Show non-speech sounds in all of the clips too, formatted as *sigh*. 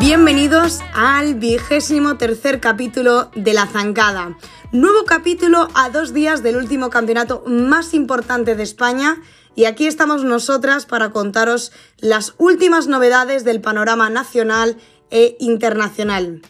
Bienvenidos al vigésimo tercer capítulo de La Zancada. Nuevo capítulo a dos días del último campeonato más importante de España y aquí estamos nosotras para contaros las últimas novedades del panorama nacional e internacional.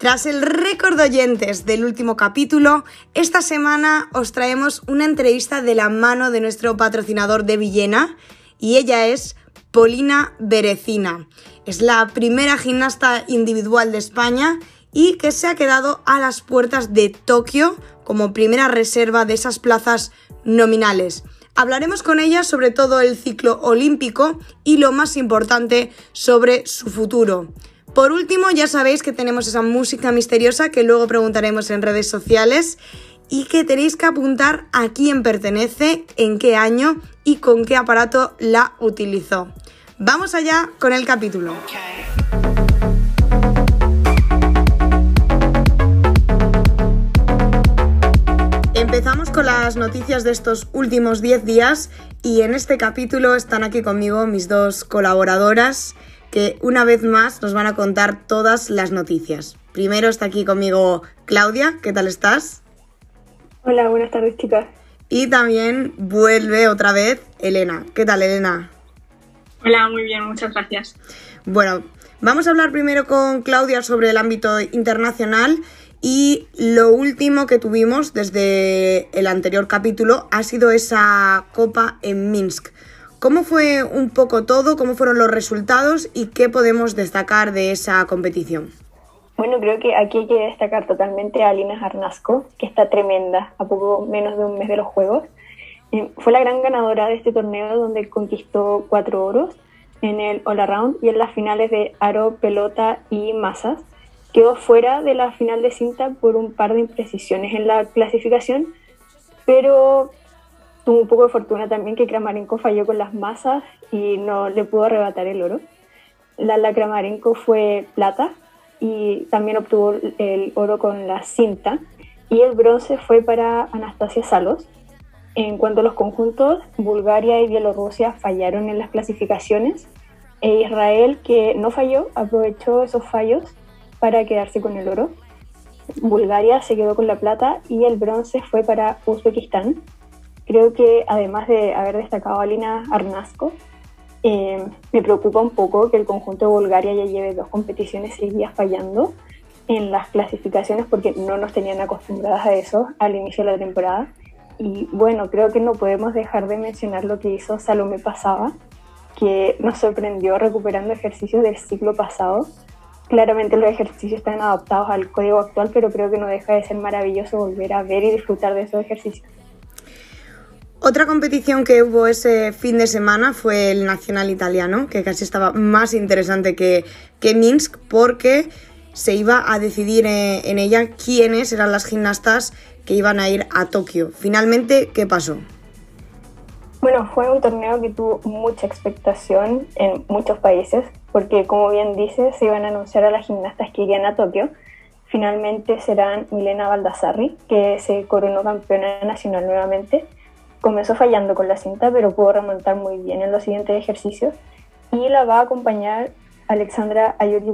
Tras el récord de oyentes del último capítulo, esta semana os traemos una entrevista de la mano de nuestro patrocinador de Villena y ella es Polina Berecina. Es la primera gimnasta individual de España y que se ha quedado a las puertas de Tokio como primera reserva de esas plazas nominales. Hablaremos con ella sobre todo el ciclo olímpico y lo más importante sobre su futuro. Por último, ya sabéis que tenemos esa música misteriosa que luego preguntaremos en redes sociales y que tenéis que apuntar a quién pertenece, en qué año y con qué aparato la utilizó. Vamos allá con el capítulo. Empezamos con las noticias de estos últimos 10 días y en este capítulo están aquí conmigo mis dos colaboradoras que una vez más nos van a contar todas las noticias. Primero está aquí conmigo Claudia, ¿qué tal estás? Hola, buenas tardes chicas. Y también vuelve otra vez Elena. ¿Qué tal Elena? Hola, muy bien, muchas gracias. Bueno, vamos a hablar primero con Claudia sobre el ámbito internacional y lo último que tuvimos desde el anterior capítulo ha sido esa copa en Minsk. ¿Cómo fue un poco todo? ¿Cómo fueron los resultados? ¿Y qué podemos destacar de esa competición? Bueno, creo que aquí hay que destacar totalmente a Alina Jarnasco, que está tremenda, a poco menos de un mes de los Juegos. Fue la gran ganadora de este torneo donde conquistó cuatro oros en el All Around y en las finales de aro, pelota y masas. Quedó fuera de la final de cinta por un par de imprecisiones en la clasificación, pero tuvo un poco de fortuna también que Kramarenko falló con las masas y no le pudo arrebatar el oro. La, la Kramarenko fue plata y también obtuvo el oro con la cinta y el bronce fue para Anastasia Salos. En cuanto a los conjuntos, Bulgaria y Bielorrusia fallaron en las clasificaciones e Israel, que no falló, aprovechó esos fallos para quedarse con el oro. Bulgaria se quedó con la plata y el bronce fue para Uzbekistán. Creo que además de haber destacado a Lina Arnasco, eh, me preocupa un poco que el conjunto de Bulgaria ya lleve dos competiciones seguidas fallando en las clasificaciones porque no nos tenían acostumbradas a eso al inicio de la temporada. Y bueno, creo que no podemos dejar de mencionar lo que hizo Salomé Pasaba, que nos sorprendió recuperando ejercicios del ciclo pasado. Claramente los ejercicios están adaptados al código actual, pero creo que no deja de ser maravilloso volver a ver y disfrutar de esos ejercicios. Otra competición que hubo ese fin de semana fue el Nacional Italiano, que casi estaba más interesante que, que Minsk porque se iba a decidir eh, en ella quiénes eran las gimnastas que iban a ir a Tokio. Finalmente, ¿qué pasó? Bueno, fue un torneo que tuvo mucha expectación en muchos países, porque como bien dice, se iban a anunciar a las gimnastas que irían a Tokio. Finalmente serán Milena Baldassarri, que se coronó campeona nacional nuevamente, Comenzó fallando con la cinta, pero pudo remontar muy bien en los siguientes ejercicios. Y la va a acompañar Alexandra Ayotti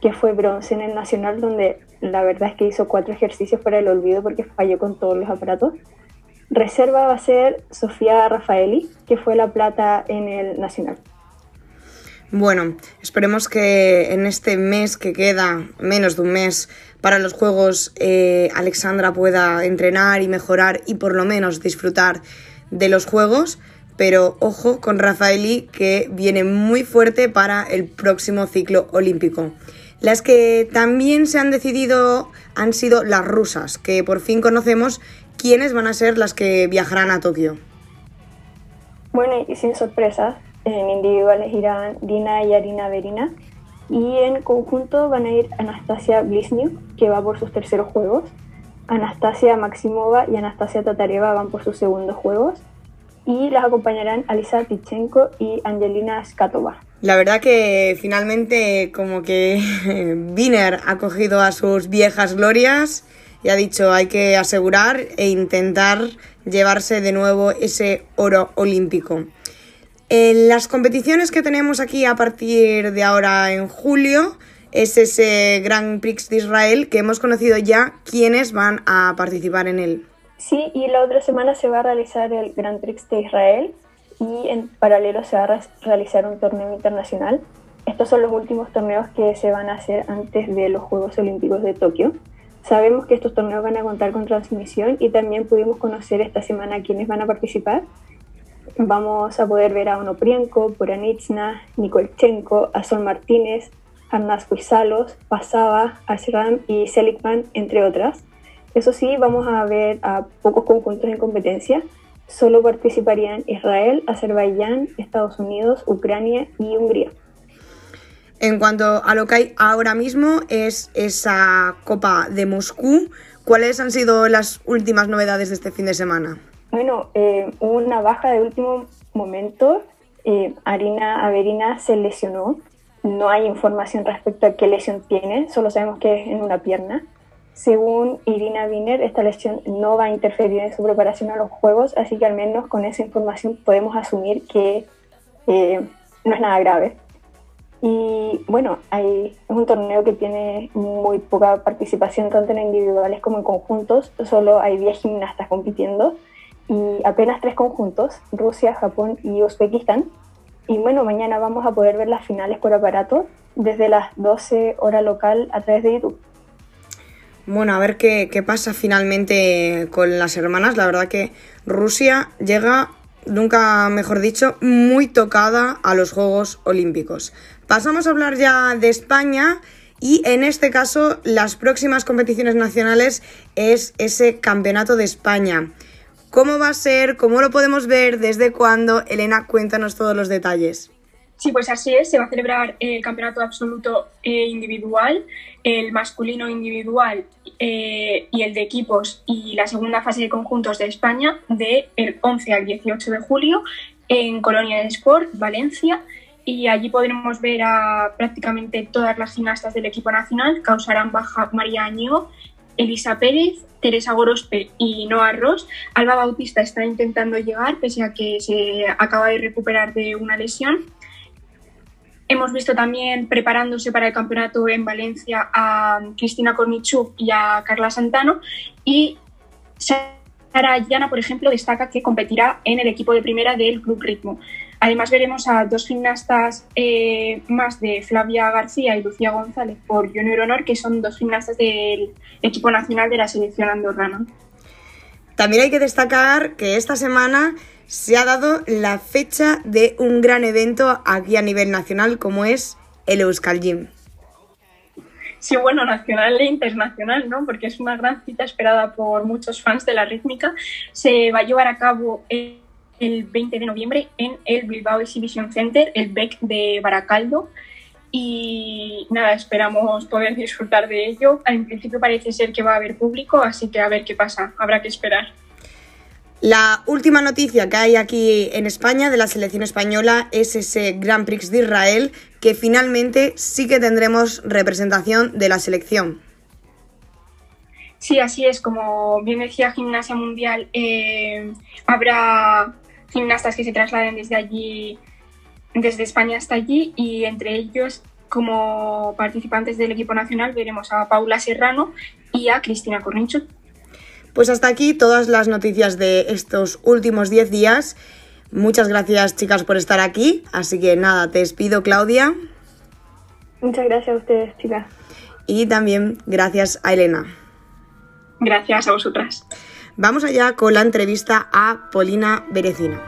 que fue bronce en el Nacional, donde la verdad es que hizo cuatro ejercicios para el olvido porque falló con todos los aparatos. Reserva va a ser Sofía Rafaeli, que fue la plata en el Nacional. Bueno, esperemos que en este mes que queda, menos de un mes para los Juegos, eh, Alexandra pueda entrenar y mejorar y por lo menos disfrutar de los Juegos. Pero ojo con Rafaeli que viene muy fuerte para el próximo ciclo olímpico. Las que también se han decidido han sido las rusas, que por fin conocemos quiénes van a ser las que viajarán a Tokio. Bueno, y sin sorpresas, en individuales irán Dina y Arina Verina. Y en conjunto van a ir Anastasia Bliznyuk, que va por sus terceros juegos. Anastasia Maximova y Anastasia Tatareva van por sus segundos juegos. Y las acompañarán Alisa Tichenko y Angelina Skatova. La verdad que finalmente como que *laughs* Wiener ha cogido a sus viejas glorias y ha dicho hay que asegurar e intentar llevarse de nuevo ese oro olímpico. En las competiciones que tenemos aquí a partir de ahora en julio es ese Grand Prix de Israel que hemos conocido ya quiénes van a participar en él. Sí, y la otra semana se va a realizar el Grand Prix de Israel y en paralelo se va a realizar un torneo internacional. Estos son los últimos torneos que se van a hacer antes de los Juegos Olímpicos de Tokio. Sabemos que estos torneos van a contar con transmisión y también pudimos conocer esta semana quiénes van a participar. Vamos a poder ver a Onoprienko, Poranitsna, Nikolchenko, a Sol Martínez, Arnaz Huizalos, Pasaba, Ashram y Seligman, entre otras. Eso sí, vamos a ver a pocos conjuntos en competencia. Solo participarían Israel, Azerbaiyán, Estados Unidos, Ucrania y Hungría. En cuanto a lo que hay ahora mismo es esa Copa de Moscú. ¿Cuáles han sido las últimas novedades de este fin de semana? Bueno, eh, una baja de último momento. Eh, Arina Averina se lesionó. No hay información respecto a qué lesión tiene, solo sabemos que es en una pierna. Según Irina Wiener, esta lesión no va a interferir en su preparación a los Juegos, así que al menos con esa información podemos asumir que eh, no es nada grave. Y bueno, hay, es un torneo que tiene muy poca participación tanto en individuales como en conjuntos. Solo hay 10 gimnastas compitiendo y apenas tres conjuntos, Rusia, Japón y Uzbekistán. Y bueno, mañana vamos a poder ver las finales por aparato desde las 12 horas local a través de YouTube. Bueno, a ver qué, qué pasa finalmente con las hermanas. La verdad que Rusia llega nunca mejor dicho, muy tocada a los Juegos Olímpicos. Pasamos a hablar ya de España y en este caso las próximas competiciones nacionales es ese Campeonato de España. ¿Cómo va a ser? ¿Cómo lo podemos ver? ¿Desde cuándo? Elena, cuéntanos todos los detalles. Sí, pues así es. Se va a celebrar el campeonato absoluto e individual, el masculino individual eh, y el de equipos y la segunda fase de conjuntos de España del 11 al 18 de julio en Colonia de Sport, Valencia y allí podremos ver a prácticamente todas las gimnastas del equipo nacional. Causarán baja María Añeo, Elisa Pérez, Teresa Gorospe y Noah Ross. Alba Bautista está intentando llegar pese a que se acaba de recuperar de una lesión. Hemos visto también preparándose para el campeonato en Valencia a Cristina Kornichuk y a Carla Santano y Sara Llana, por ejemplo, destaca que competirá en el equipo de primera del Club Ritmo. Además veremos a dos gimnastas eh, más de Flavia García y Lucía González por Junior Honor, que son dos gimnastas del equipo nacional de la selección andorrana. También hay que destacar que esta semana se ha dado la fecha de un gran evento aquí a nivel nacional como es el Euskal Gym. Sí, bueno, nacional e internacional, ¿no? Porque es una gran cita esperada por muchos fans de la rítmica. Se va a llevar a cabo el el 20 de noviembre en el Bilbao Exhibition Center, el BEC de Baracaldo. Y nada, esperamos poder disfrutar de ello. En principio parece ser que va a haber público, así que a ver qué pasa, habrá que esperar. La última noticia que hay aquí en España de la selección española es ese Grand Prix de Israel, que finalmente sí que tendremos representación de la selección. Sí, así es. Como bien decía Gimnasia Mundial, eh, habrá gimnastas que se trasladen desde allí, desde España hasta allí, y entre ellos, como participantes del equipo nacional, veremos a Paula Serrano y a Cristina Corrincho. Pues hasta aquí todas las noticias de estos últimos 10 días. Muchas gracias, chicas, por estar aquí. Así que nada, te despido, Claudia. Muchas gracias a ustedes, chicas. Y también gracias a Elena. Gracias a vosotras. Vamos allá con la entrevista a Polina Berecina.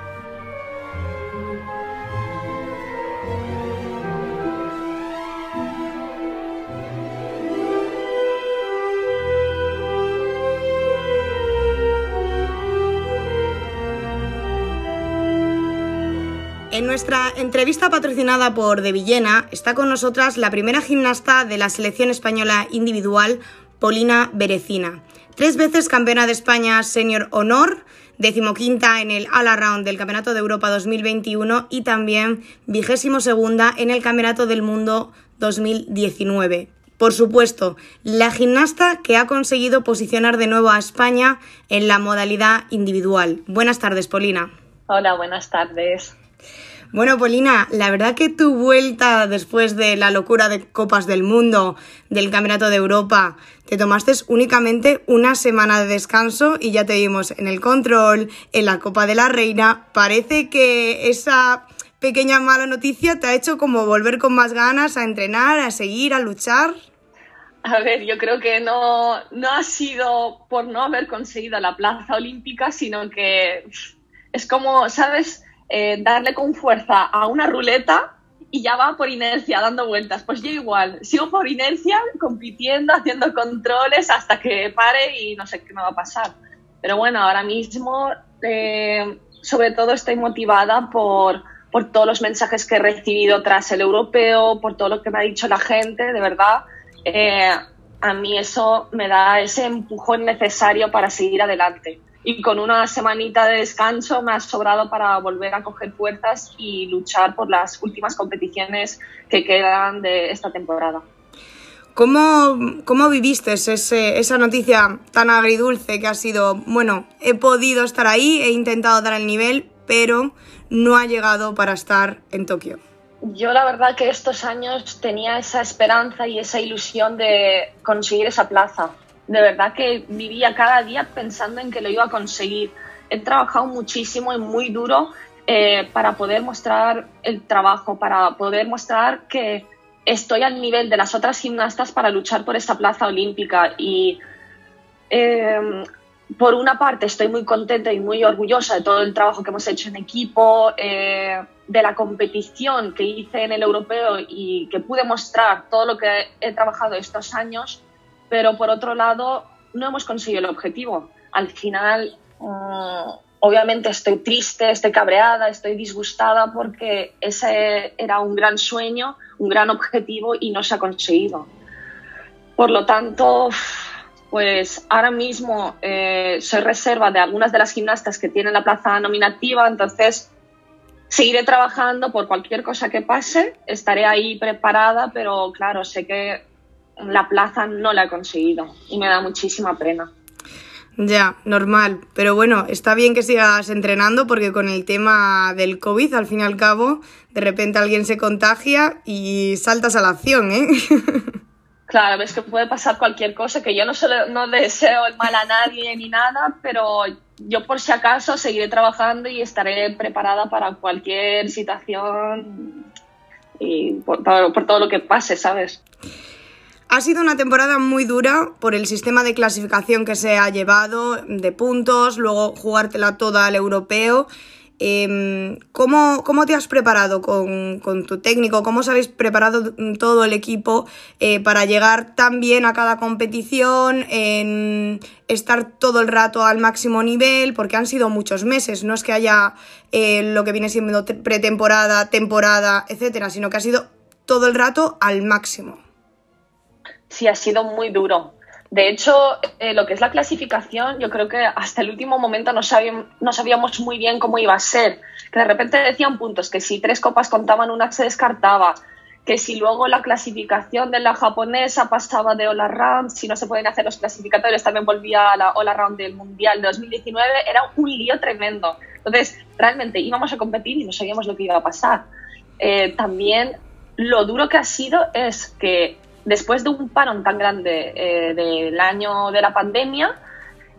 En nuestra entrevista patrocinada por De Villena está con nosotras la primera gimnasta de la selección española individual, Polina Berecina. Tres veces campeona de España Senior Honor, decimoquinta en el All Around del Campeonato de Europa 2021 y también vigésimo segunda en el Campeonato del Mundo 2019. por supuesto, la gimnasta que ha conseguido posicionar de nuevo a España en la modalidad individual. Buenas tardes, Polina. Hola, buenas tardes. Bueno, Polina, la verdad que tu vuelta después de la locura de Copas del Mundo, del Campeonato de Europa, te tomaste únicamente una semana de descanso y ya te vimos en el control, en la Copa de la Reina. Parece que esa pequeña mala noticia te ha hecho como volver con más ganas a entrenar, a seguir, a luchar. A ver, yo creo que no, no ha sido por no haber conseguido la plaza olímpica, sino que es como, ¿sabes? Eh, darle con fuerza a una ruleta y ya va por inercia dando vueltas. Pues yo igual, sigo por inercia compitiendo, haciendo controles hasta que pare y no sé qué me va a pasar. Pero bueno, ahora mismo eh, sobre todo estoy motivada por, por todos los mensajes que he recibido tras el europeo, por todo lo que me ha dicho la gente, de verdad. Eh, a mí eso me da ese empujón necesario para seguir adelante y con una semanita de descanso me ha sobrado para volver a coger fuerzas y luchar por las últimas competiciones que quedan de esta temporada. ¿Cómo, cómo viviste ese, esa noticia tan agridulce que ha sido, bueno, he podido estar ahí, he intentado dar el nivel, pero no ha llegado para estar en Tokio? Yo la verdad que estos años tenía esa esperanza y esa ilusión de conseguir esa plaza de verdad que vivía cada día pensando en que lo iba a conseguir. He trabajado muchísimo y muy duro eh, para poder mostrar el trabajo, para poder mostrar que estoy al nivel de las otras gimnastas para luchar por esa plaza olímpica. Y em, por una parte estoy muy contenta y muy orgullosa de todo el trabajo que hemos hecho en equipo, eh, de la competición que hice en el europeo y que pude mostrar todo lo que he trabajado estos años pero por otro lado no hemos conseguido el objetivo. Al final, mm, obviamente estoy triste, estoy cabreada, estoy disgustada porque ese era un gran sueño, un gran objetivo y no se ha conseguido. Por lo tanto, pues ahora mismo eh, soy reserva de algunas de las gimnastas que tienen la plaza nominativa, entonces seguiré trabajando por cualquier cosa que pase, estaré ahí preparada, pero claro, sé que la plaza no la he conseguido y me da muchísima pena. Ya, normal. Pero bueno, está bien que sigas entrenando porque con el tema del COVID, al fin y al cabo, de repente alguien se contagia y saltas a la acción, ¿eh? *laughs* Claro, ves que puede pasar cualquier cosa, que yo no, no deseo el mal a nadie ni nada, pero yo por si acaso seguiré trabajando y estaré preparada para cualquier situación y por todo lo que pase, ¿sabes? Ha sido una temporada muy dura por el sistema de clasificación que se ha llevado, de puntos, luego jugártela toda al europeo. Em, ¿cómo, te has preparado con, tu técnico? ¿Cómo os habéis preparado todo el equipo eh, para llegar tan bien a cada competición, en estar todo el rato al máximo nivel? Porque han sido muchos meses, no es que haya eh, lo que viene siendo pretemporada, temporada, etcétera, sino que ha sido todo el rato al máximo sí ha sido muy duro. De hecho, eh, lo que es la clasificación, yo creo que hasta el último momento no, sabíamos, no sabíamos muy bien cómo iba a ser. Que de repente decían puntos, que si tres copas contaban, una se descartaba. Que si luego la clasificación de la japonesa pasaba de All Round, si no se pueden hacer los clasificatorios, también volvía a la All Round del Mundial de 2019, era un lío tremendo. Entonces, realmente íbamos a competir y no sabíamos lo que iba a pasar. Eh, también lo duro que ha sido es que después de un parón tan grande eh, del año de la pandemia,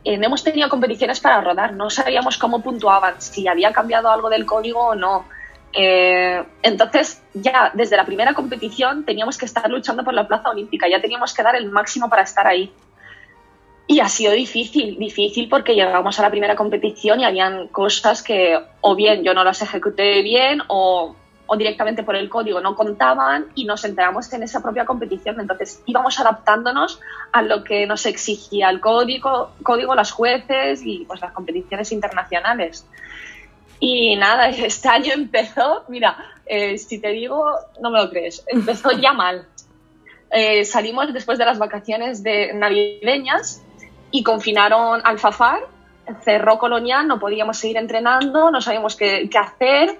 eh, hemos tenido competiciones para rodar, no sabíamos cómo puntuaban, si había cambiado algo del código o no. Eh, entonces, ya desde la primera competición teníamos que estar luchando por la plaza olímpica, ya teníamos que dar el máximo para estar ahí. Y ha sido difícil, difícil porque llegamos a la primera competición y habían cosas que o bien yo no las ejecuté bien o o directamente por el código no contaban y nos enteramos en esa propia competición. Entonces íbamos adaptándonos a lo que nos exigía el código, código las jueces y pues las competiciones internacionales. Y nada, *laughs* este año empezó, mira, eh, si te digo, no me lo crees, empezó ya *laughs* mal. Eh, salimos después de las vacaciones de navideñas y confinaron Alfafar, cerró Colonial, no podíamos seguir entrenando, no sabíamos qué, qué hacer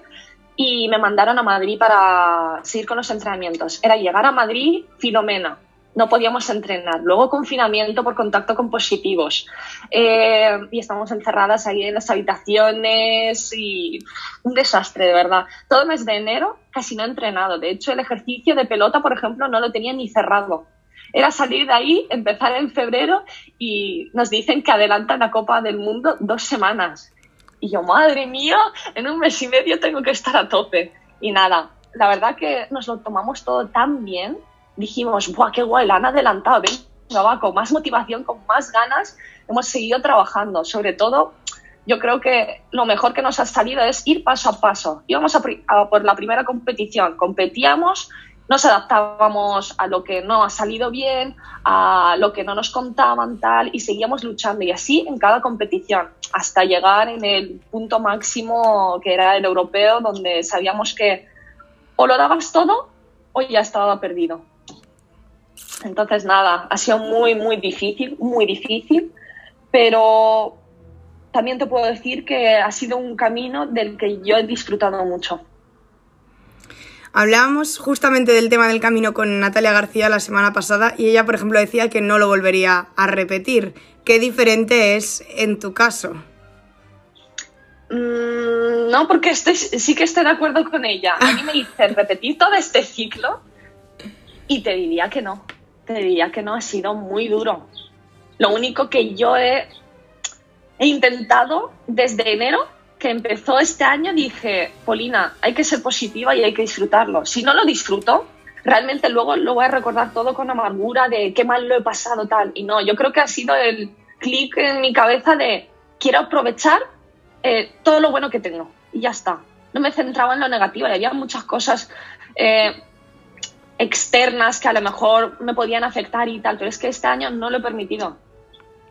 y me mandaron a Madrid para seguir con los entrenamientos. Era llegar a Madrid, Filomena, no podíamos entrenar. Luego confinamiento por contacto con positivos. Eh, y estamos encerradas ahí en las habitaciones y un desastre, de verdad. Todo el mes de enero casi no he entrenado. De hecho, el ejercicio de pelota, por ejemplo, no lo tenía ni cerrado. Era salir de ahí, empezar en febrero y nos dicen que adelantan la Copa del Mundo dos semanas. Y yo, madre mía, en un mes y medio tengo que estar a tope. Y nada, la verdad que nos lo tomamos todo tan bien dijimos, ¡buah, qué guay! La han adelantado, venga, va, con más motivación, con más ganas, hemos seguido trabajando. Sobre todo, yo creo que lo mejor que nos ha salido es ir paso a paso. Íbamos a, por la primera competición, competíamos, nos adaptábamos a lo que no ha salido bien, a lo que no nos contaban, tal, y seguíamos luchando. Y así en cada competición, hasta llegar en el punto máximo que era el europeo, donde sabíamos que o lo dabas todo o ya estaba perdido. Entonces, nada, ha sido muy, muy difícil, muy difícil, pero también te puedo decir que ha sido un camino del que yo he disfrutado mucho. Hablábamos justamente del tema del camino con Natalia García la semana pasada y ella, por ejemplo, decía que no lo volvería a repetir. ¿Qué diferente es en tu caso? Mm, no, porque sí que estoy de acuerdo con ella. A mí me dicen repetir todo este ciclo y te diría que no te diría que no ha sido muy duro. Lo único que yo he intentado desde enero que empezó este año, dije, Polina, hay que ser positiva y hay que disfrutarlo. Si no lo disfruto, realmente luego lo voy a recordar todo con amargura de qué mal lo he pasado tal. Y no, yo creo que ha sido el clic en mi cabeza de quiero aprovechar eh, todo lo bueno que tengo. Y ya está. No me centraba en lo negativo, había muchas cosas. Eh, externas que a lo mejor me podían afectar y tal, pero es que este año no lo he permitido.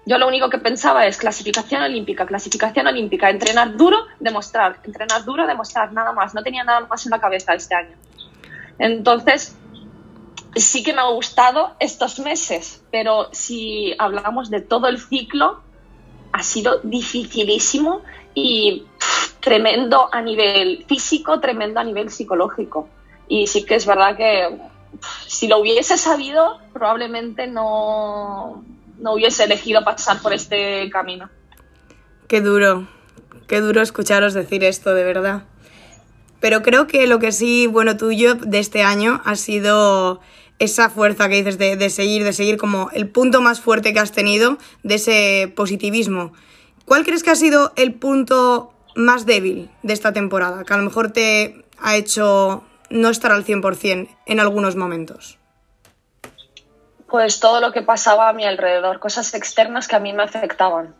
Yo lo único que pensaba es clasificación olímpica, clasificación olímpica, entrenar duro, demostrar, entrenar duro, demostrar, nada más. No tenía nada más en la cabeza este año. Entonces, sí que me ha gustado estos meses, pero si hablamos de todo el ciclo, ha sido dificilísimo y tremendo a nivel físico, tremendo a nivel psicológico. Y sí que es verdad que si lo hubiese sabido, probablemente no, no hubiese elegido pasar por este camino. Qué duro, qué duro escucharos decir esto, de verdad. Pero creo que lo que sí, bueno, tuyo de este año ha sido esa fuerza que dices de, seguir, de seguir como el punto más fuerte que has tenido de ese positivismo. ¿Cuál crees que ha sido el punto más débil de esta temporada? Que a lo mejor te ha hecho no estar al 100% en algunos momentos? Pues todo lo que pasaba a mi alrededor, cosas externas que a mí me afectaban.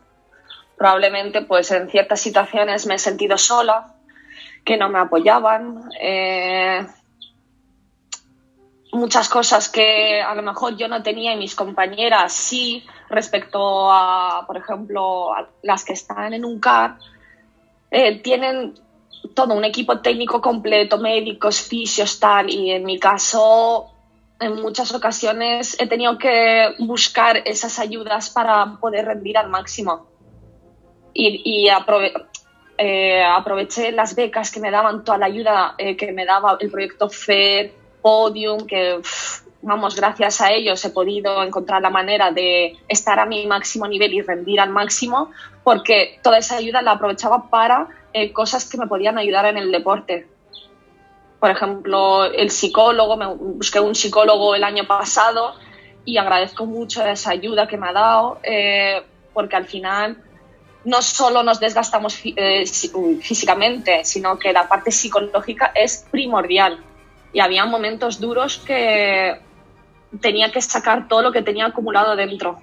Probablemente pues en ciertas situaciones me he sentido sola, que no me apoyaban, eh, muchas cosas que a lo mejor yo no tenía y mis compañeras sí respecto a, por ejemplo, a las que están en un CAR, eh, tienen todo un equipo técnico completo, médicos, fisios, tal, y en mi caso, en muchas ocasiones he tenido que buscar esas ayudas para poder rendir al máximo. Y, eh, aproveché las becas que me daban, toda la ayuda eh, que me daba el proyecto FED, Podium, que, vamos, gracias a ellos he podido encontrar la manera de estar a mi máximo nivel y rendir al máximo, porque toda esa ayuda la aprovechaba para eh, cosas que me podían ayudar en el deporte. Por ejemplo, el psicólogo, me busqué un psicólogo el año pasado y agradezco mucho esa ayuda que me ha dado, eh, porque al final no solo nos desgastamos eh, físicamente, sino que la parte psicológica es primordial. Y había momentos duros que tenía que sacar todo lo que tenía acumulado dentro.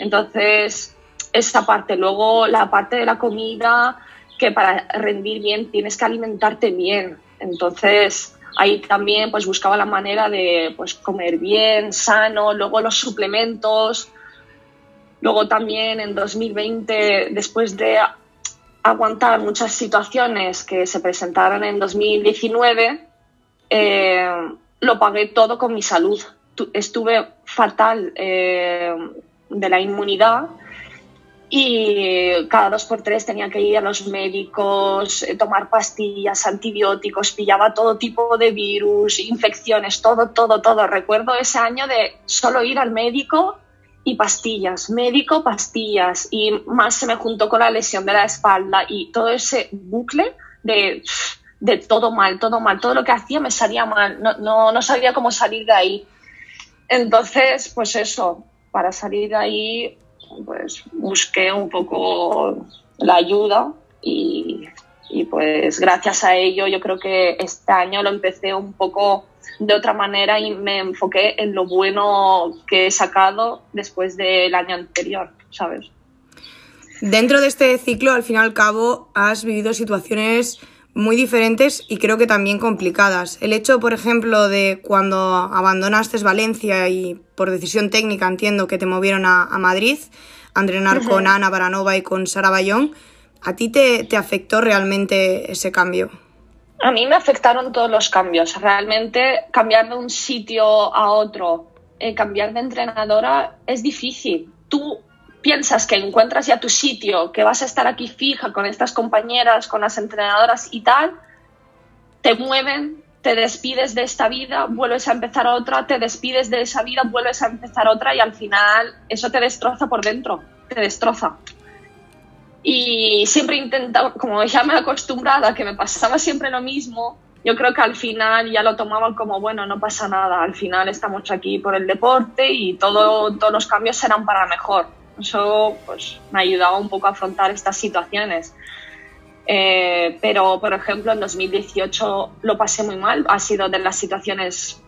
Entonces, esa parte. Luego, la parte de la comida, que para rendir bien tienes que alimentarte bien. Entonces, ahí también pues buscaba la manera de pues comer bien, sano, luego los suplementos. Luego también en 2020, después de aguantar muchas situaciones que se presentaron en 2019, eh, lo pagué todo con mi salud. Estuve fatal eh, de la inmunidad y cada dos por tres tenía que ir a los médicos, eh, tomar pastillas, antibióticos, pillaba todo tipo de virus, infecciones, todo, todo, todo. Recuerdo ese año de solo ir al médico y pastillas, médico, pastillas, y más se me juntó con la lesión de la espalda y todo ese bucle de, de todo mal, todo mal, todo lo que hacía me salía mal, no, no, no sabía cómo salir de ahí. Entonces, pues eso, para salir de ahí pues busqué un poco la ayuda y, pues gracias a ello yo creo que este año lo empecé un poco de otra manera y me enfoqué en lo bueno que he sacado después del año anterior, ¿sabes? Dentro de este ciclo, al fin y al cabo, has vivido situaciones muy diferentes y creo que también complicadas. El hecho, por ejemplo, de cuando abandonaste Valencia y por decisión técnica entiendo que te movieron a, Madrid a entrenar con Ana Baranova y con Sara Bayón, ¿a ti te, te, afectó realmente ese cambio? A mí me afectaron todos los cambios. Realmente cambiar de un sitio a otro, eh, cambiar de entrenadora es difícil. Tú piensas que encuentras ya tu sitio, que vas a estar aquí fija con estas compañeras, con las entrenadoras y tal, te mueven, te despides de esta vida, vuelves a empezar otra, te despides de esa vida, vuelves a empezar otra y al final eso te destroza por dentro, te destroza. Y siempre intentaba, como ya me he acostumbrado a que me pasaba siempre lo mismo, yo creo que al final ya lo tomaban como, bueno, no pasa nada, al final estamos aquí por el deporte y todo, todos los cambios serán para mejor eso pues, me ayudaba un poco a afrontar estas situaciones. Eh, pero, por ejemplo, en 2018 lo pasé muy mal. Ha sido de las situaciones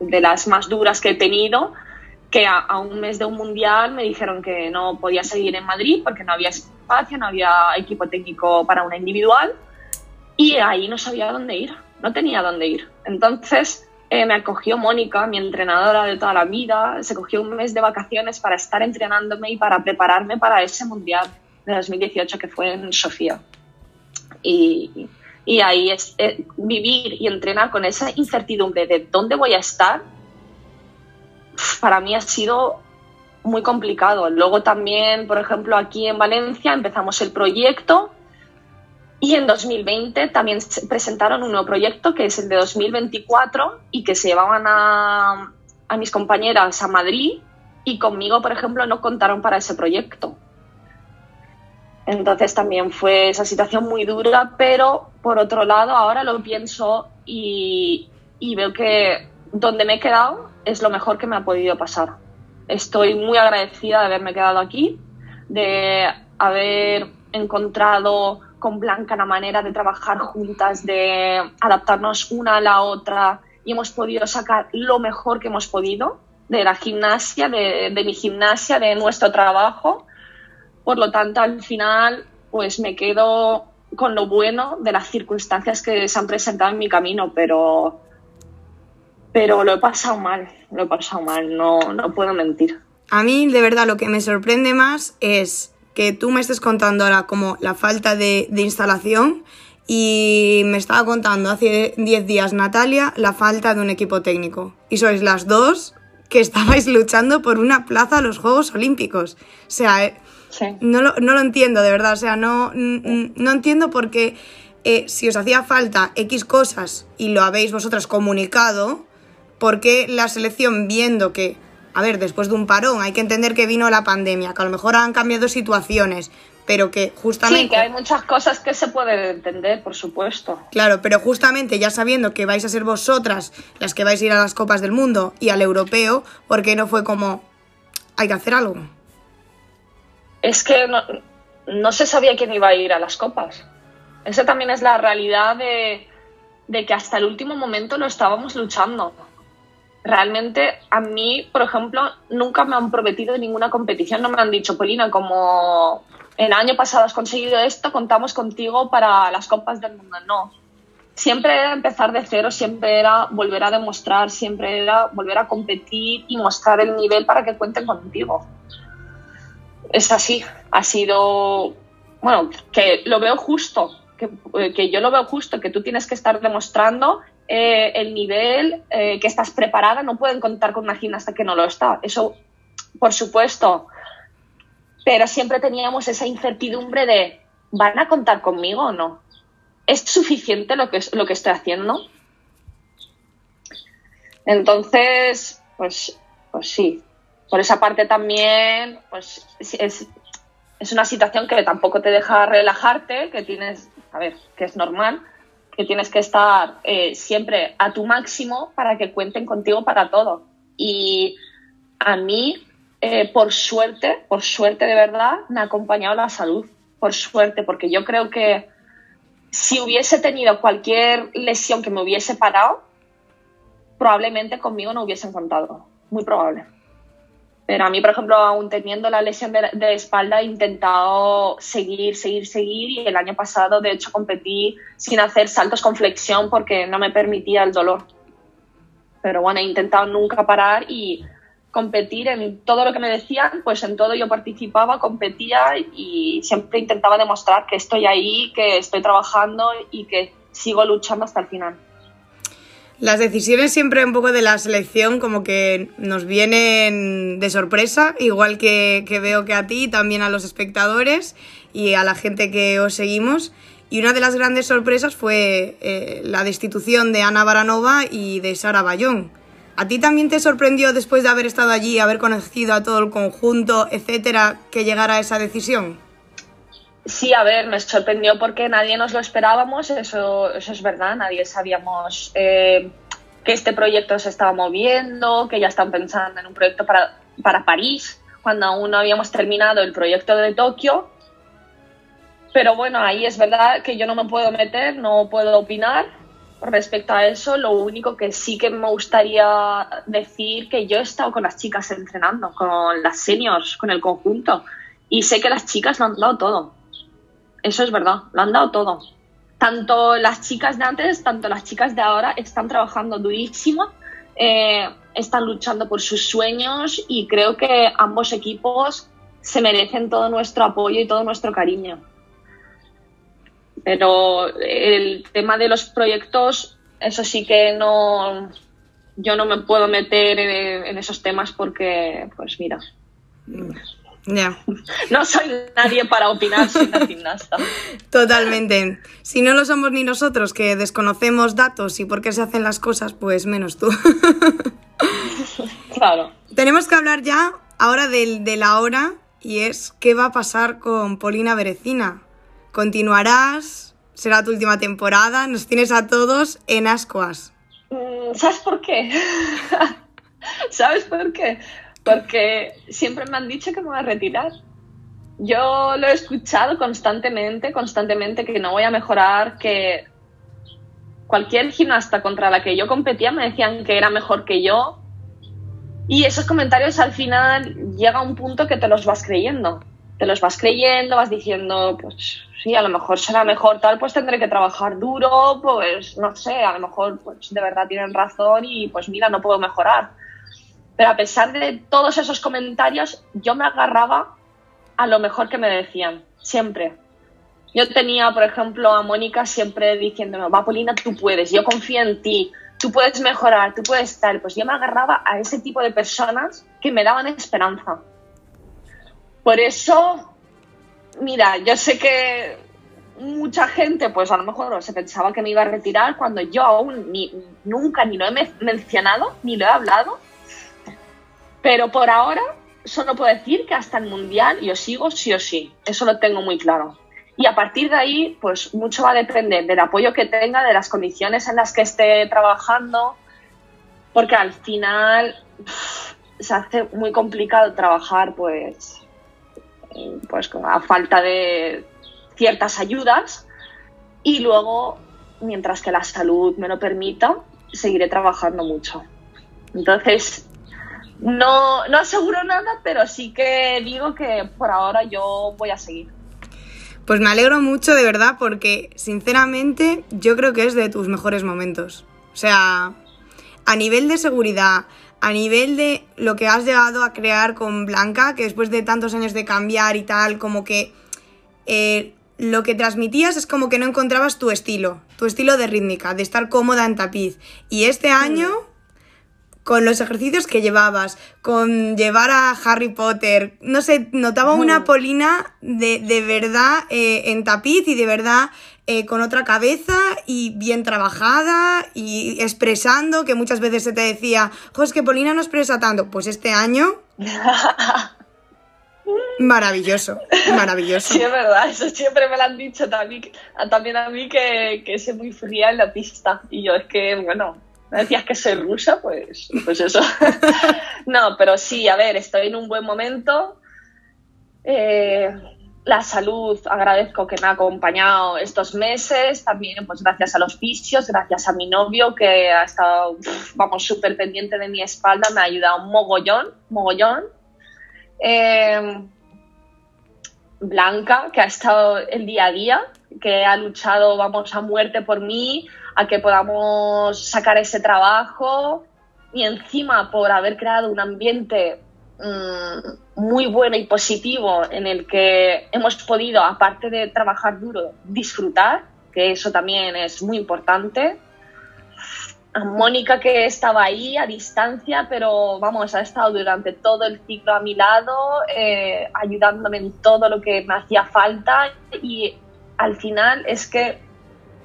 de las más duras que he tenido, que a, un mes de un mundial me dijeron que no podía seguir en Madrid porque no había espacio, no había equipo técnico para una individual y ahí no sabía dónde ir, no tenía dónde ir. Entonces eh, me acogió Mónica, mi entrenadora de toda la vida, se cogió un mes de vacaciones para estar entrenándome y para prepararme para ese mundial de 2018 que fue en Sofía. Y, y ahí es, eh, vivir y entrenar con esa incertidumbre de dónde voy a estar, para mí ha sido muy complicado. Luego también, por ejemplo, aquí en Valencia empezamos el proyecto y en 2020 también presentaron un nuevo proyecto que es el de 2024 y que se llevaban a, a mis compañeras a Madrid y conmigo, por ejemplo, no contaron para ese proyecto. Entonces también fue esa situación muy dura, pero por otro lado ahora lo pienso y, y, veo que donde me he quedado es lo mejor que me ha podido pasar. Estoy muy agradecida de haberme quedado aquí, de haber encontrado con Blanca la manera de trabajar juntas, de adaptarnos una a la otra y hemos podido sacar lo mejor que hemos podido de la gimnasia, de, mi gimnasia, de nuestro trabajo. Por lo tanto, al final, pues me quedo con lo bueno de las circunstancias que se han presentado en mi camino, pero, pero lo he pasado mal, lo he pasado mal, no, no puedo mentir. A mí, de verdad, lo que me sorprende más es que tú me estés contando ahora como la falta de, instalación y me estaba contando hace 10 días Natalia la falta de un equipo técnico. Y sois las dos que estabais luchando por una plaza a los Juegos Olímpicos. O sea, eh, no, lo, entiendo de verdad. O sea, no, no entiendo por qué eh, si os hacía falta X cosas y lo habéis vosotras comunicado, ¿por qué la selección viendo que a ver, después de un parón, hay que entender que vino la pandemia, que a lo mejor han cambiado situaciones, pero que justamente... Sí, que hay muchas cosas que se pueden entender, por supuesto. Claro, pero justamente ya sabiendo que vais a ser vosotras las que vais a ir a las Copas del Mundo y al europeo, ¿por qué no fue como, hay que hacer algo? Es que no, no se sabía quién iba a ir a las Copas. Esa también es la realidad de, de que hasta el último momento lo estábamos luchando realmente a mí, por ejemplo, nunca me han prometido ninguna competición, no me han dicho, Polina, como el año pasado has conseguido esto, contamos contigo para las Copas del Mundo. No. Siempre era empezar de cero, siempre era volver a demostrar, siempre era volver a competir y mostrar el nivel para que cuenten contigo. Es así, ha sido, bueno, que lo veo justo, que, que yo lo veo justo, que tú tienes que estar demostrando eh, el nivel eh, que estás preparada, no pueden contar con una gimnasta que no lo está. Eso, por supuesto, pero siempre teníamos esa incertidumbre de, ¿van a contar conmigo o no? ¿Es suficiente lo que, lo que estoy haciendo? Entonces, pues, pues sí, por esa parte también, pues es, es una situación que tampoco te deja relajarte, que tienes, a ver, que es normal, que tienes que estar eh, siempre a tu máximo para que cuenten contigo para todo. Y a mí, eh, por suerte, por suerte de verdad, me ha acompañado la salud, por suerte, porque yo creo que si hubiese tenido cualquier lesión que me hubiese parado, probablemente conmigo no hubiesen contado, muy probable. A mí, por ejemplo, aún teniendo la lesión de, espalda, he intentado seguir, seguir, seguir y el año pasado, de hecho, competí sin hacer saltos con flexión porque no me permitía el dolor. Pero bueno, he intentado nunca parar y competir en todo lo que me decían, pues en todo yo participaba, competía y siempre intentaba demostrar que estoy ahí, que estoy trabajando y que sigo luchando hasta el final. Las decisiones siempre un poco de la selección como que nos vienen de sorpresa, igual que, veo que a ti, también a los espectadores y a la gente que os seguimos. Y una de las grandes sorpresas fue eh, la destitución de Ana Baranova y de Sara Bayón. ¿A ti también te sorprendió después de haber estado allí, haber conocido a todo el conjunto, etcétera, que llegara esa decisión? Sí, a ver, me sorprendió porque nadie nos lo esperábamos, eso, eso es verdad, nadie sabíamos eh, que este proyecto se estaba moviendo, que ya están pensando en un proyecto para, para París, cuando aún no habíamos terminado el proyecto de Tokio. Pero bueno, ahí es verdad que yo no me puedo meter, no puedo opinar respecto a eso. Lo único que sí que me gustaría decir que yo he estado con las chicas entrenando, con las seniors, con el conjunto, y sé que las chicas lo han dado todo eso es verdad, lo han dado todo. Tanto las chicas de antes, tanto las chicas de ahora están trabajando durísimo, eh, están luchando por sus sueños y creo que ambos equipos se merecen todo nuestro apoyo y todo nuestro cariño. Pero el tema de los proyectos, eso sí que no, yo no me puedo meter en, en esos temas porque, pues mira, no soy nadie para opinar, soy una gimnasta. *laughs* Totalmente. Si no lo somos ni nosotros, que desconocemos datos y por qué se hacen las cosas, pues menos tú. *laughs* claro. Tenemos que hablar ya ahora de, la hora y es qué va a pasar con Polina Berecina. ¿Continuarás? ¿Será tu última temporada? Nos tienes a todos en ascuas. Mm, ¿Sabes por qué? *laughs* ¿Sabes por qué? Porque siempre me han dicho que me voy a retirar. Yo lo he escuchado constantemente, constantemente, que no voy a mejorar, que cualquier gimnasta contra la que yo competía me decían que era mejor que yo. Y esos comentarios al final llega un punto que te los vas creyendo. Te los vas creyendo, vas diciendo, pues sí, a lo mejor será mejor tal, pues tendré que trabajar duro, pues no sé, a lo mejor pues de verdad tienen razón y pues mira, no puedo mejorar pero a pesar de todos esos comentarios, yo me agarraba a lo mejor que me decían, siempre. Yo tenía, por ejemplo, a Mónica siempre diciéndome, va, Polina, tú puedes, yo confío en ti, tú puedes mejorar, tú puedes estar. Pues yo me agarraba a ese tipo de personas que me daban esperanza. Por eso, mira, yo sé que mucha gente, pues a lo mejor se pensaba que me iba a retirar cuando yo aún ni, nunca ni lo he mencionado, ni lo he hablado pero por ahora solo puedo decir que hasta el Mundial yo sigo sí o sí. Eso lo tengo muy claro. Y a partir de ahí, pues mucho va a depender del apoyo que tenga, de las condiciones en las que esté trabajando, porque al final se hace muy complicado trabajar, pues, pues a falta de ciertas ayudas. Y luego, mientras que la salud me lo permita, seguiré trabajando mucho. Entonces, no, no aseguro nada, pero sí que digo que por ahora yo voy a seguir. Pues me alegro mucho, de verdad, porque sinceramente yo creo que es de tus mejores momentos. O sea, a nivel de seguridad, a nivel de lo que has llegado a crear con Blanca, que después de tantos años de cambiar y tal, como que eh, lo que transmitías es como que no encontrabas tu estilo, tu estilo de rítmica, de estar cómoda en tapiz. Y este año con los ejercicios que llevabas, con llevar a Harry Potter, no sé, notaba una Polina de, de verdad eh, en tapiz y de verdad eh, con otra cabeza y bien trabajada y expresando, que muchas veces se te decía, jo, es que Polina no expresa tanto. Pues este año... *laughs* Maravilloso, maravilloso. Sí, es verdad, eso siempre me lo han dicho también, también a mí que, que soy muy fría en la pista. Y yo es que, bueno, decías que soy rusa, pues, pues eso. *laughs* no, pero sí, a ver, estoy en un buen momento. Eh, la salud, agradezco que me ha acompañado estos meses, también pues gracias a los vicios, gracias a mi novio que ha estado, vamos, súper pendiente de mi espalda, me ha ayudado mogollón, mogollón. Eh, Blanca, que ha estado el día a día, que ha luchado, vamos, a muerte por mí, a que podamos sacar ese trabajo y encima por haber creado un ambiente mmm, muy bueno y positivo en el que hemos podido, aparte de trabajar duro, disfrutar, que eso también es muy importante. A Mónica que estaba ahí a distancia, pero vamos, ha estado durante todo el ciclo a mi lado, eh, ayudándome en todo lo que me hacía falta y al final es que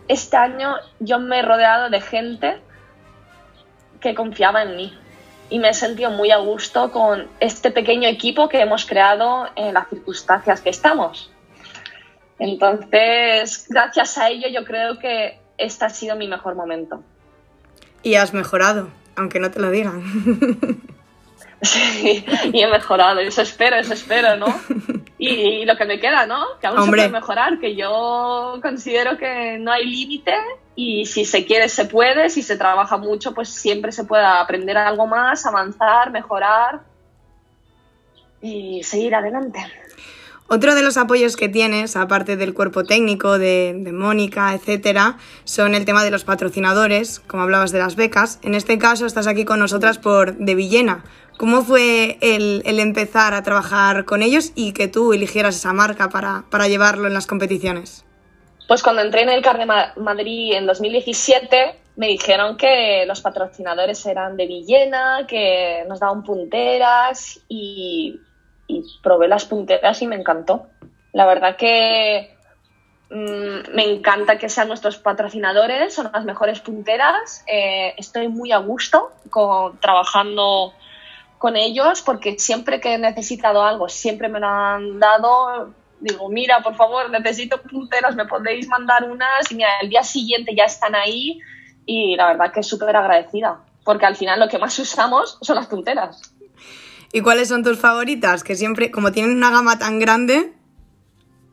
este año yo me he rodeado de gente que confiaba en mí y me he sentido muy a gusto con este pequeño equipo que hemos creado en las circunstancias que estamos. Entonces, gracias a ello yo creo que este ha sido mi mejor momento. Y has mejorado, aunque no te lo digan. *laughs* Sí, y he mejorado, eso espero, eso espero, ¿no? *laughs* Y, lo que me queda, ¿no? Que aún Hombre. se puede mejorar, que yo considero que no hay límite y si se quiere se puede, si se trabaja mucho, pues siempre se puede aprender algo más, avanzar, mejorar y seguir adelante. Otro de los apoyos que tienes, aparte del cuerpo técnico, de, Mónica, etcétera, son el tema de los patrocinadores, como hablabas de las becas. En este caso estás aquí con nosotras por De Villena. ¿Cómo fue el, empezar a trabajar con ellos y que tú eligieras esa marca para, para llevarlo en las competiciones? Pues cuando entré en el CAR de Ma- Madrid en 2017, me dijeron que los patrocinadores eran de Villena, que nos daban punteras y, y probé las punteras y me encantó. La verdad que mm, me encanta que sean nuestros patrocinadores, son las mejores punteras. eh, estoy muy a gusto con, trabajando con ellos porque siempre que he necesitado algo, siempre me lo han dado. Digo, mira, por favor, necesito punteras, me podéis mandar unas. Y mira, el día siguiente ya están ahí y la verdad que súper agradecida porque al final lo que más usamos son las punteras. ¿Y cuáles son tus favoritas? Que siempre, como tienen una gama tan grande,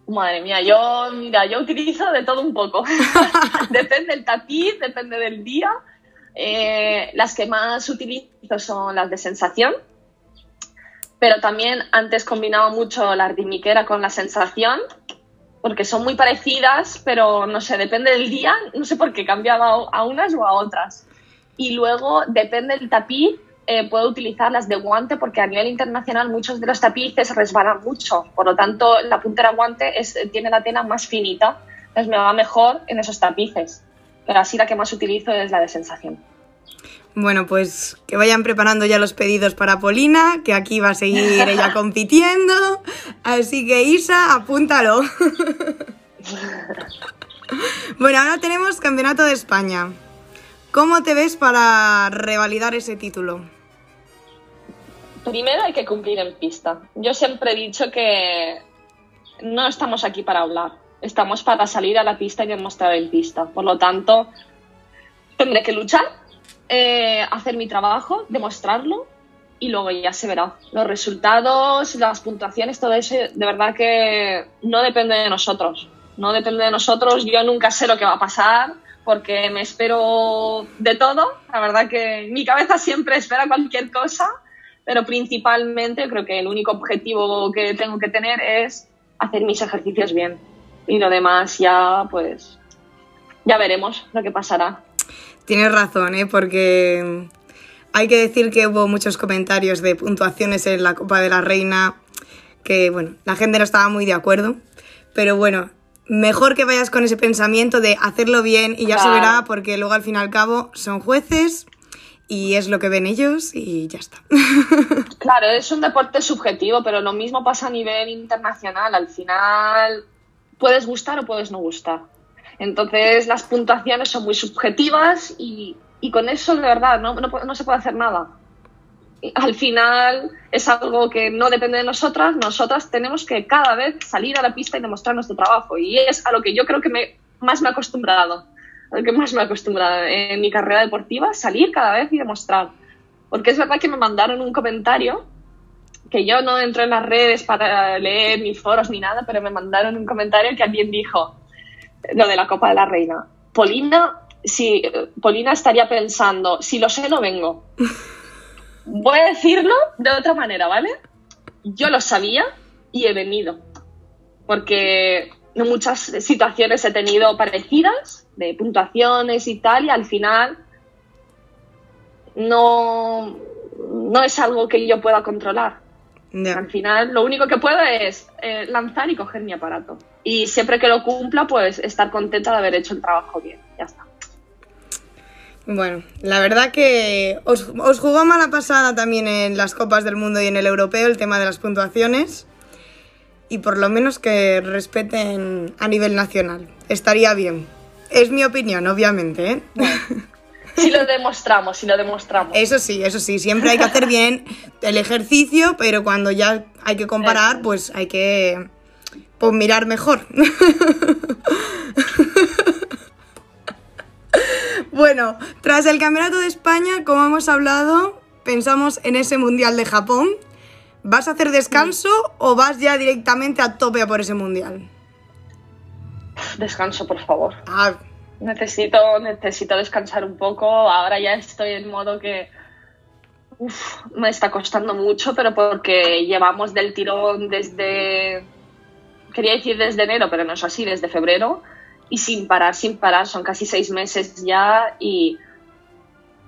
Madre mía, yo, mira, yo utilizo de todo un poco. *laughs* depende del tapiz, depende del día. Eh, las que más utilizo son las de sensación, pero también antes combinaba mucho la rimiquera con la sensación, porque son muy parecidas, pero no sé, depende del día, no sé por qué cambiaba a unas o a otras. Y luego, depende del tapiz, eh, puedo utilizar las de guante porque a nivel internacional muchos de los tapices resbalan mucho. Por lo tanto, la puntera guante es, tiene la tela más finita. Entonces me va mejor en esos tapices. Pero así la que más utilizo es la de sensación. Bueno, pues que vayan preparando ya los pedidos para Polina, que aquí va a seguir ella *laughs* compitiendo. Así que Isa, apúntalo. *laughs* bueno, ahora tenemos Campeonato de España. ¿Cómo te ves para revalidar ese título? Primero hay que cumplir en pista. Yo siempre he dicho que no estamos aquí para hablar, estamos para salir a la pista y demostrar en pista. Por lo tanto, tendré que luchar, eh, hacer mi trabajo, demostrarlo y luego ya se verá. Los resultados, las puntuaciones, todo eso, de verdad que no depende de nosotros. No depende de nosotros. Yo nunca sé lo que va a pasar porque me espero de todo. La verdad que mi cabeza siempre espera cualquier cosa, pero principalmente creo que el único objetivo que tengo que tener es hacer mis ejercicios bien. Y lo demás ya, pues, ya veremos lo que pasará. Tienes razón, ¿eh? Porque hay que decir que hubo muchos comentarios de puntuaciones en la Copa de la Reina que, bueno, la gente no estaba muy de acuerdo. Pero bueno, mejor que vayas con ese pensamiento de hacerlo bien y ya se Claro. verá porque luego al fin y al cabo son jueces y es lo que ven ellos y ya está. *laughs* Claro, es un deporte subjetivo, pero lo mismo pasa a nivel internacional. Al final puedes gustar o puedes no gustar. Entonces las puntuaciones son muy subjetivas y, con eso de verdad no, no, se puede hacer nada. Al final es algo que no depende de nosotras, nosotras tenemos que cada vez salir a la pista y demostrar nuestro trabajo y es a lo que yo creo que me, más me he acostumbrado, a lo que más me he acostumbrado en mi carrera deportiva, salir cada vez y demostrar. Porque es verdad que me mandaron un comentario que yo no entro en las redes para leer ni foros ni nada, pero me mandaron un comentario que alguien dijo, lo de la Copa de la Reina. Polina, si, Polina estaría pensando, si lo sé, no vengo. *laughs* Voy a decirlo de otra manera, ¿vale? Yo lo sabía y he venido. Porque en muchas situaciones he tenido parecidas, de puntuaciones y tal, y al final no, no es algo que yo pueda controlar. Al final, lo único que puedo es eh, lanzar y coger mi aparato. Y siempre que lo cumpla, pues estar contenta de haber hecho el trabajo bien. Ya está. Bueno, la verdad que os, os jugó mala pasada también en las Copas del Mundo y en el Europeo el tema de las puntuaciones. Y por lo menos que respeten a nivel nacional. Estaría bien. Es mi opinión, obviamente. ¿eh? Si lo demostramos, si lo demostramos. Eso sí, eso sí, siempre hay que hacer bien el ejercicio, pero cuando ya hay que comparar, pues hay que pues, mirar mejor. bueno, tras el Campeonato de España, como hemos hablado, pensamos en ese Mundial de Japón. ¿Vas a hacer descanso o vas ya directamente a tope a por ese Mundial? Descanso, por favor. Ah, necesito, necesito descansar un poco. Ahora ya estoy en modo que me está costando mucho, pero porque llevamos del tirón desde, quería decir desde enero, pero no es así, desde febrero, y sin parar, sin parar, son casi seis meses ya y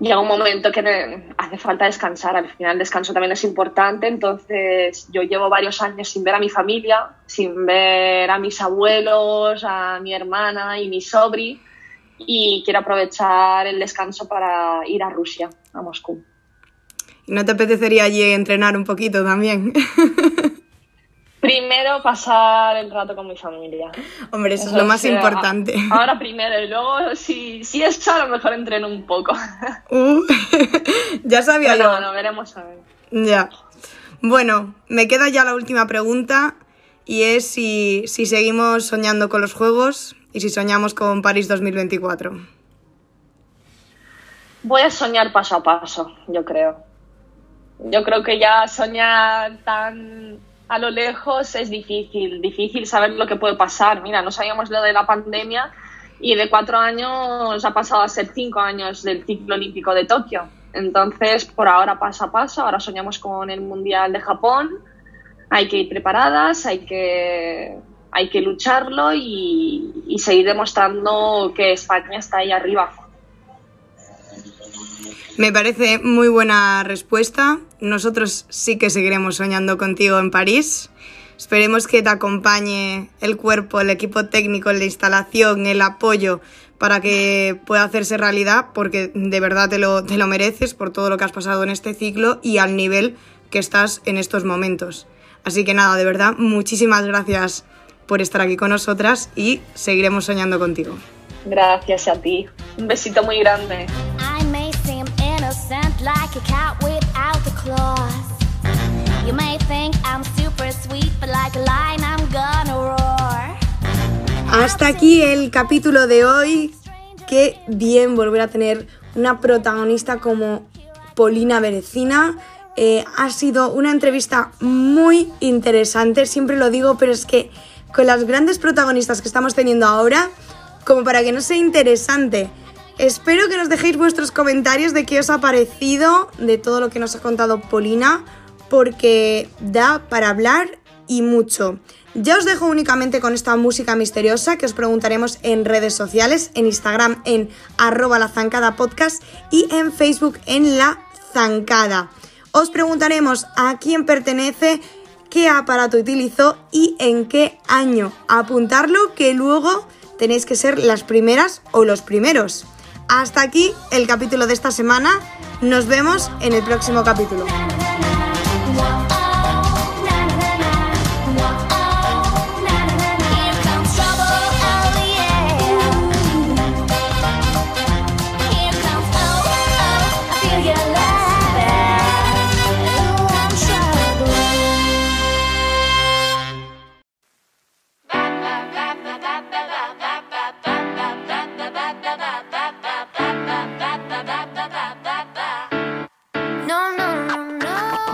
llega un momento que hace falta descansar. Al final el descanso también es importante, entonces yo llevo varios años sin ver a mi familia, sin ver a mis abuelos, a mi hermana y mi sobri y quiero aprovechar el descanso para ir a Rusia, a Moscú. ¿Y no te apetecería allí entrenar un poquito también? *laughs* Primero pasar el rato con mi familia. Hombre, eso, es lo más importante. Ahora primero y luego, si, si es a lo mejor entreno un poco. Uh, *laughs* ya sabía No, no, veremos a ver. Ya. Bueno, me queda ya la última pregunta y es si, si seguimos soñando con los juegos y si soñamos con París 2024? Voy a soñar paso a paso, yo creo. Yo creo que ya soñar tan a lo lejos es difícil, difícil saber lo que puede pasar. Mira, no sabíamos lo de la pandemia y de cuatro años ha pasado a ser cinco años del ciclo olímpico de Tokio. Entonces, por ahora paso a paso, ahora soñamos con el Mundial de Japón, hay que ir preparadas, hay que hay que lucharlo y, seguir demostrando que España está ahí arriba. Me parece muy buena respuesta. Nosotros sí que seguiremos soñando contigo en París. Esperemos que te acompañe el cuerpo, el equipo técnico, la instalación, el apoyo para que pueda hacerse realidad, porque de verdad te lo, te lo mereces por todo lo que has pasado en este ciclo y al nivel que estás en estos momentos. Así que nada, de verdad, muchísimas gracias por estar aquí con nosotras y seguiremos soñando contigo. Gracias a ti. Un besito muy grande. Hasta aquí el capítulo de hoy. Qué bien volver a tener una protagonista como Polina Berecina. Eh, ha sido una entrevista muy interesante, siempre lo digo, pero es que con las grandes protagonistas que estamos teniendo ahora, como para que no sea interesante. Espero que nos dejéis vuestros comentarios de qué os ha parecido de todo lo que nos ha contado Polina, porque da para hablar y mucho. Ya os dejo únicamente con esta música misteriosa que os preguntaremos en redes sociales, en Instagram en arroba la zancada podcast y en Facebook en la zancada. Os preguntaremos a quién pertenece qué aparato utilizó y en qué año. Apuntarlo que luego tenéis que ser las primeras o los primeros. Hasta aquí el capítulo de esta semana. Nos vemos en el próximo capítulo.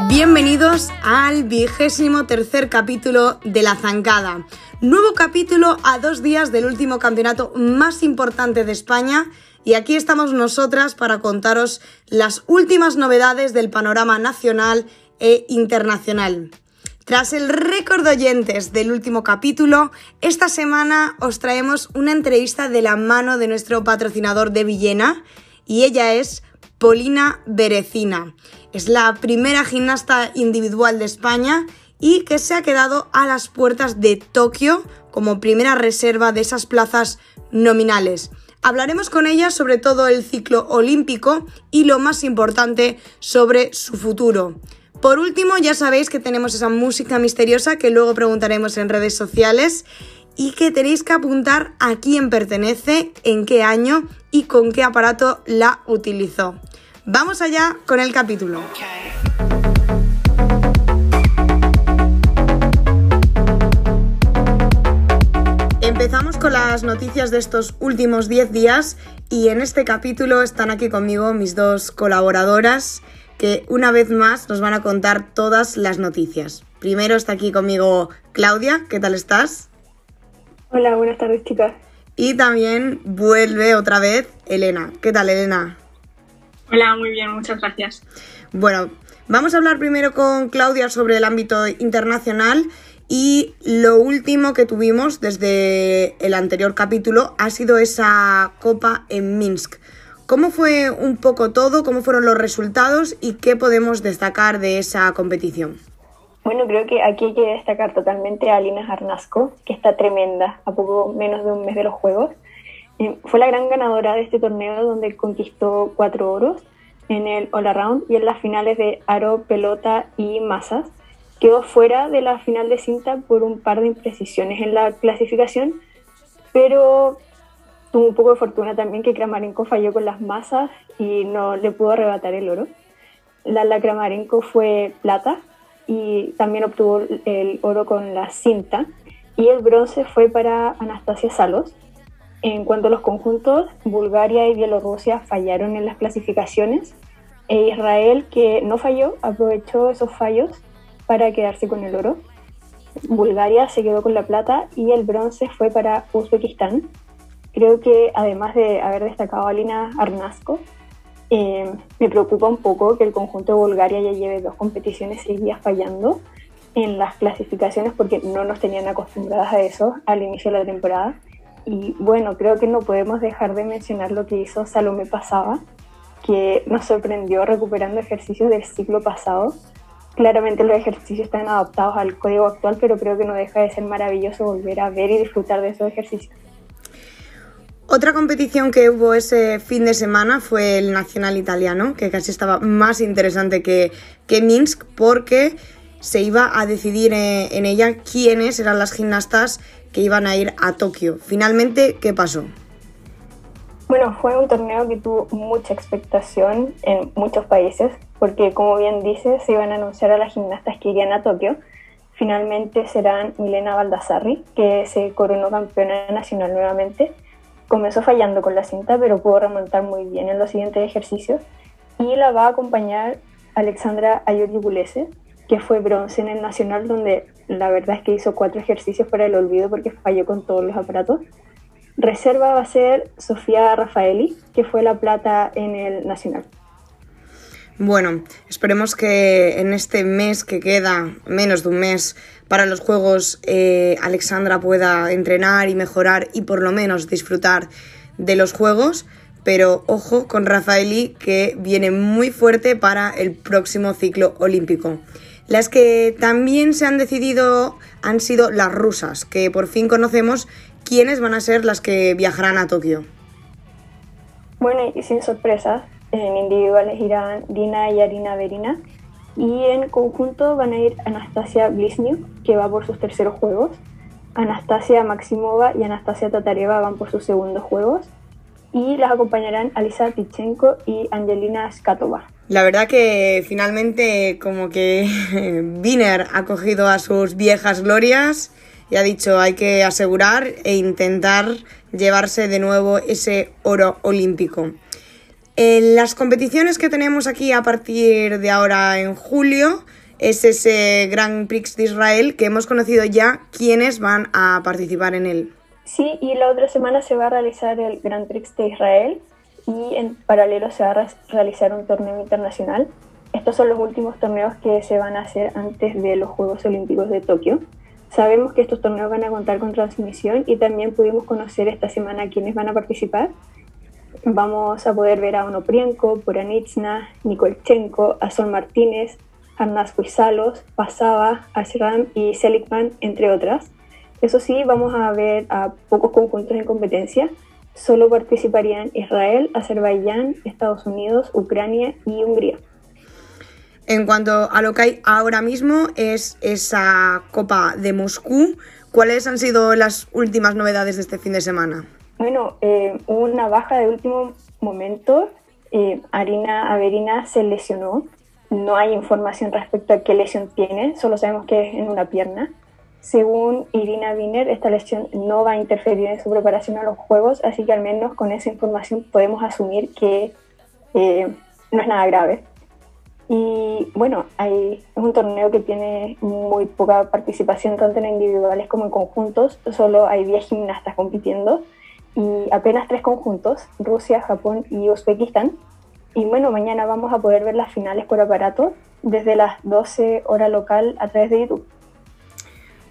Bienvenidos al vigésimo tercer capítulo de La Zancada. Nuevo capítulo a dos días del último campeonato más importante de España y aquí estamos nosotras para contaros las últimas novedades del panorama nacional e internacional. Tras el récord de oyentes del último capítulo, esta semana os traemos una entrevista de la mano de nuestro patrocinador de Villena y ella es Polina Berecina. Es la primera gimnasta individual de España y que se ha quedado a las puertas de Tokio como primera reserva de esas plazas nominales. Hablaremos con ella sobre todo el ciclo olímpico y lo más importante sobre su futuro. Por último, ya sabéis que tenemos esa música misteriosa que luego preguntaremos en redes sociales y que tenéis que apuntar a quién pertenece, en qué año y con qué aparato la utilizó. Vamos allá con el capítulo. Empezamos con las noticias de estos últimos 10 días y en este capítulo están aquí conmigo mis dos colaboradoras que una vez más nos van a contar todas las noticias. Primero está aquí conmigo Claudia, ¿qué tal estás? Hola, buenas tardes chicas. Y también vuelve otra vez Elena. ¿Qué tal Elena? Hola, muy bien, muchas gracias. Bueno, vamos a hablar primero con Claudia sobre el ámbito internacional y lo último que tuvimos desde el anterior capítulo ha sido esa copa en Minsk. ¿Cómo fue un poco todo? ¿Cómo fueron los resultados? ¿Y qué podemos destacar de esa competición? Bueno, creo que aquí hay que destacar totalmente a Alina Jarnasco, que está tremenda, a poco menos de un mes de los Juegos. Eh, fue la gran ganadora de este torneo donde conquistó cuatro oros en el All Around y en las finales de aro, pelota y masas. Quedó fuera de la final de cinta por un par de imprecisiones en la clasificación, pero tuvo un poco de fortuna también que Kramarenko falló con las masas y no le pudo arrebatar el oro. La, la Kramarenko fue plata y también obtuvo el oro con la cinta y el bronce fue para Anastasia Salos en cuanto a los conjuntos, Bulgaria y Bielorrusia fallaron en las clasificaciones e Israel, que no falló, aprovechó esos fallos para quedarse con el oro. Bulgaria se quedó con la plata y el bronce fue para Uzbekistán. Creo que además de haber destacado a Lina Arnasco, eh, me preocupa un poco que el conjunto de Bulgaria ya lleve dos competiciones seguidas fallando en las clasificaciones porque no nos tenían acostumbradas a eso al inicio de la temporada y bueno, creo que no podemos dejar de mencionar lo que hizo Salomé Pasaba, que nos sorprendió recuperando ejercicios del ciclo pasado. Claramente los ejercicios están adaptados al código actual, pero creo que no deja de ser maravilloso volver a ver y disfrutar de esos ejercicios. Otra competición que hubo ese fin de semana fue el Nacional Italiano, que casi estaba más interesante que, que Minsk, porque se iba a decidir eh, en ella quiénes eran las gimnastas que iban a ir a Tokio. Finalmente, ¿qué pasó? Bueno, fue un torneo que tuvo mucha expectación en muchos países, porque como bien dice, se iban a anunciar a las gimnastas que irían a Tokio. Finalmente serán Milena Baldassarri, que se coronó campeona nacional nuevamente. Comenzó fallando con la cinta, pero pudo remontar muy bien en los siguientes ejercicios. Y la va a acompañar Alexandra Ayori que fue bronce en el nacional, donde la verdad es que hizo cuatro ejercicios para el olvido porque falló con todos los aparatos. Reserva va a ser Sofía Rafaeli, que fue la plata en el Nacional. Bueno, esperemos que en este mes que queda, menos de un mes para los Juegos, eh, Alexandra pueda entrenar y mejorar y por lo menos disfrutar de los Juegos. Pero ojo con Rafaeli que viene muy fuerte para el próximo ciclo olímpico. Las que también se han decidido han sido las rusas, que por fin conocemos quiénes van a ser las que viajarán a Tokio. Bueno, y sin sorpresas, en individuales irán Dina y Arina Verina, y en conjunto van a ir Anastasia Bliznyuk, que va por sus terceros juegos, Anastasia Maximova y Anastasia Tatareva van por sus segundos juegos, y las acompañarán Alisa Tichenko y Angelina Skatova. La verdad que finalmente como que *laughs* Wiener ha cogido a sus viejas glorias y ha dicho hay que asegurar e intentar llevarse de nuevo ese oro olímpico. En las competiciones que tenemos aquí a partir de ahora en julio es ese Grand Prix de Israel que hemos conocido ya quiénes van a participar en él. Sí, y la otra semana se va a realizar el Grand Prix de Israel y en paralelo se va a realizar un torneo internacional. Estos son los últimos torneos que se van a hacer antes de los Juegos Olímpicos de Tokio. Sabemos que estos torneos van a contar con transmisión y también pudimos conocer esta semana quiénes van a participar. Vamos a poder ver a Onoprienko, Poranitsna, Nikolchenko, a Sol Martínez, Arnaz Cuisalos, Pasaba, Ashram y Seligman, entre otras. Eso sí, vamos a ver a pocos conjuntos en competencia. Solo participarían Israel, Azerbaiyán, Estados Unidos, Ucrania y Hungría. En cuanto a lo que hay ahora mismo es esa Copa de Moscú. ¿Cuáles han sido las últimas novedades de este fin de semana? Bueno, eh, hubo una baja de último momento. Eh, Arina Averina se lesionó. No hay información respecto a qué lesión tiene, solo sabemos que es en una pierna. Según Irina Wiener, esta lesión no va a interferir en su preparación a los Juegos, así que al menos con esa información podemos asumir que eh, no es nada grave. Y bueno, hay, es un torneo que tiene muy poca participación tanto en individuales como en conjuntos. Solo hay 10 gimnastas compitiendo y apenas tres conjuntos, Rusia, Japón y Uzbekistán. Y bueno, mañana vamos a poder ver las finales por aparato desde las 12 horas local a través de YouTube.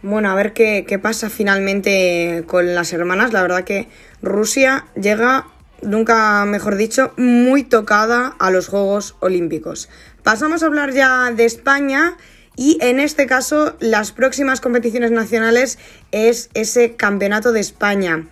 Bueno, a ver qué, qué pasa finalmente con las hermanas. La verdad que Rusia llega nunca mejor dicho, muy tocada a los Juegos Olímpicos. Pasamos a hablar ya de España y en este caso las próximas competiciones nacionales es ese Campeonato de España.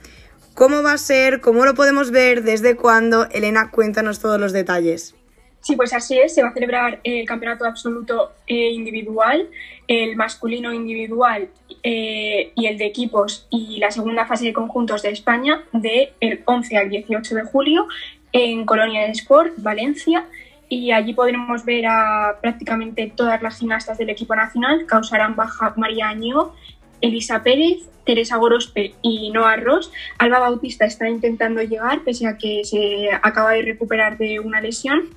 ¿Cómo va a ser? ¿Cómo lo podemos ver? ¿Desde cuándo? Elena, cuéntanos todos los detalles. Sí, pues así es. Se va a celebrar el campeonato absoluto e individual, el masculino individual eh, y el de equipos y la segunda fase de conjuntos de España del 11 al 18 de julio en Colonia de Sport, Valencia. Y allí podremos ver a prácticamente todas las gimnastas del equipo nacional. Causarán baja María Año, Elisa Pérez, Teresa Gorospe y Noah Ross. Alba Bautista está intentando llegar, pese a que se acaba de recuperar de una lesión.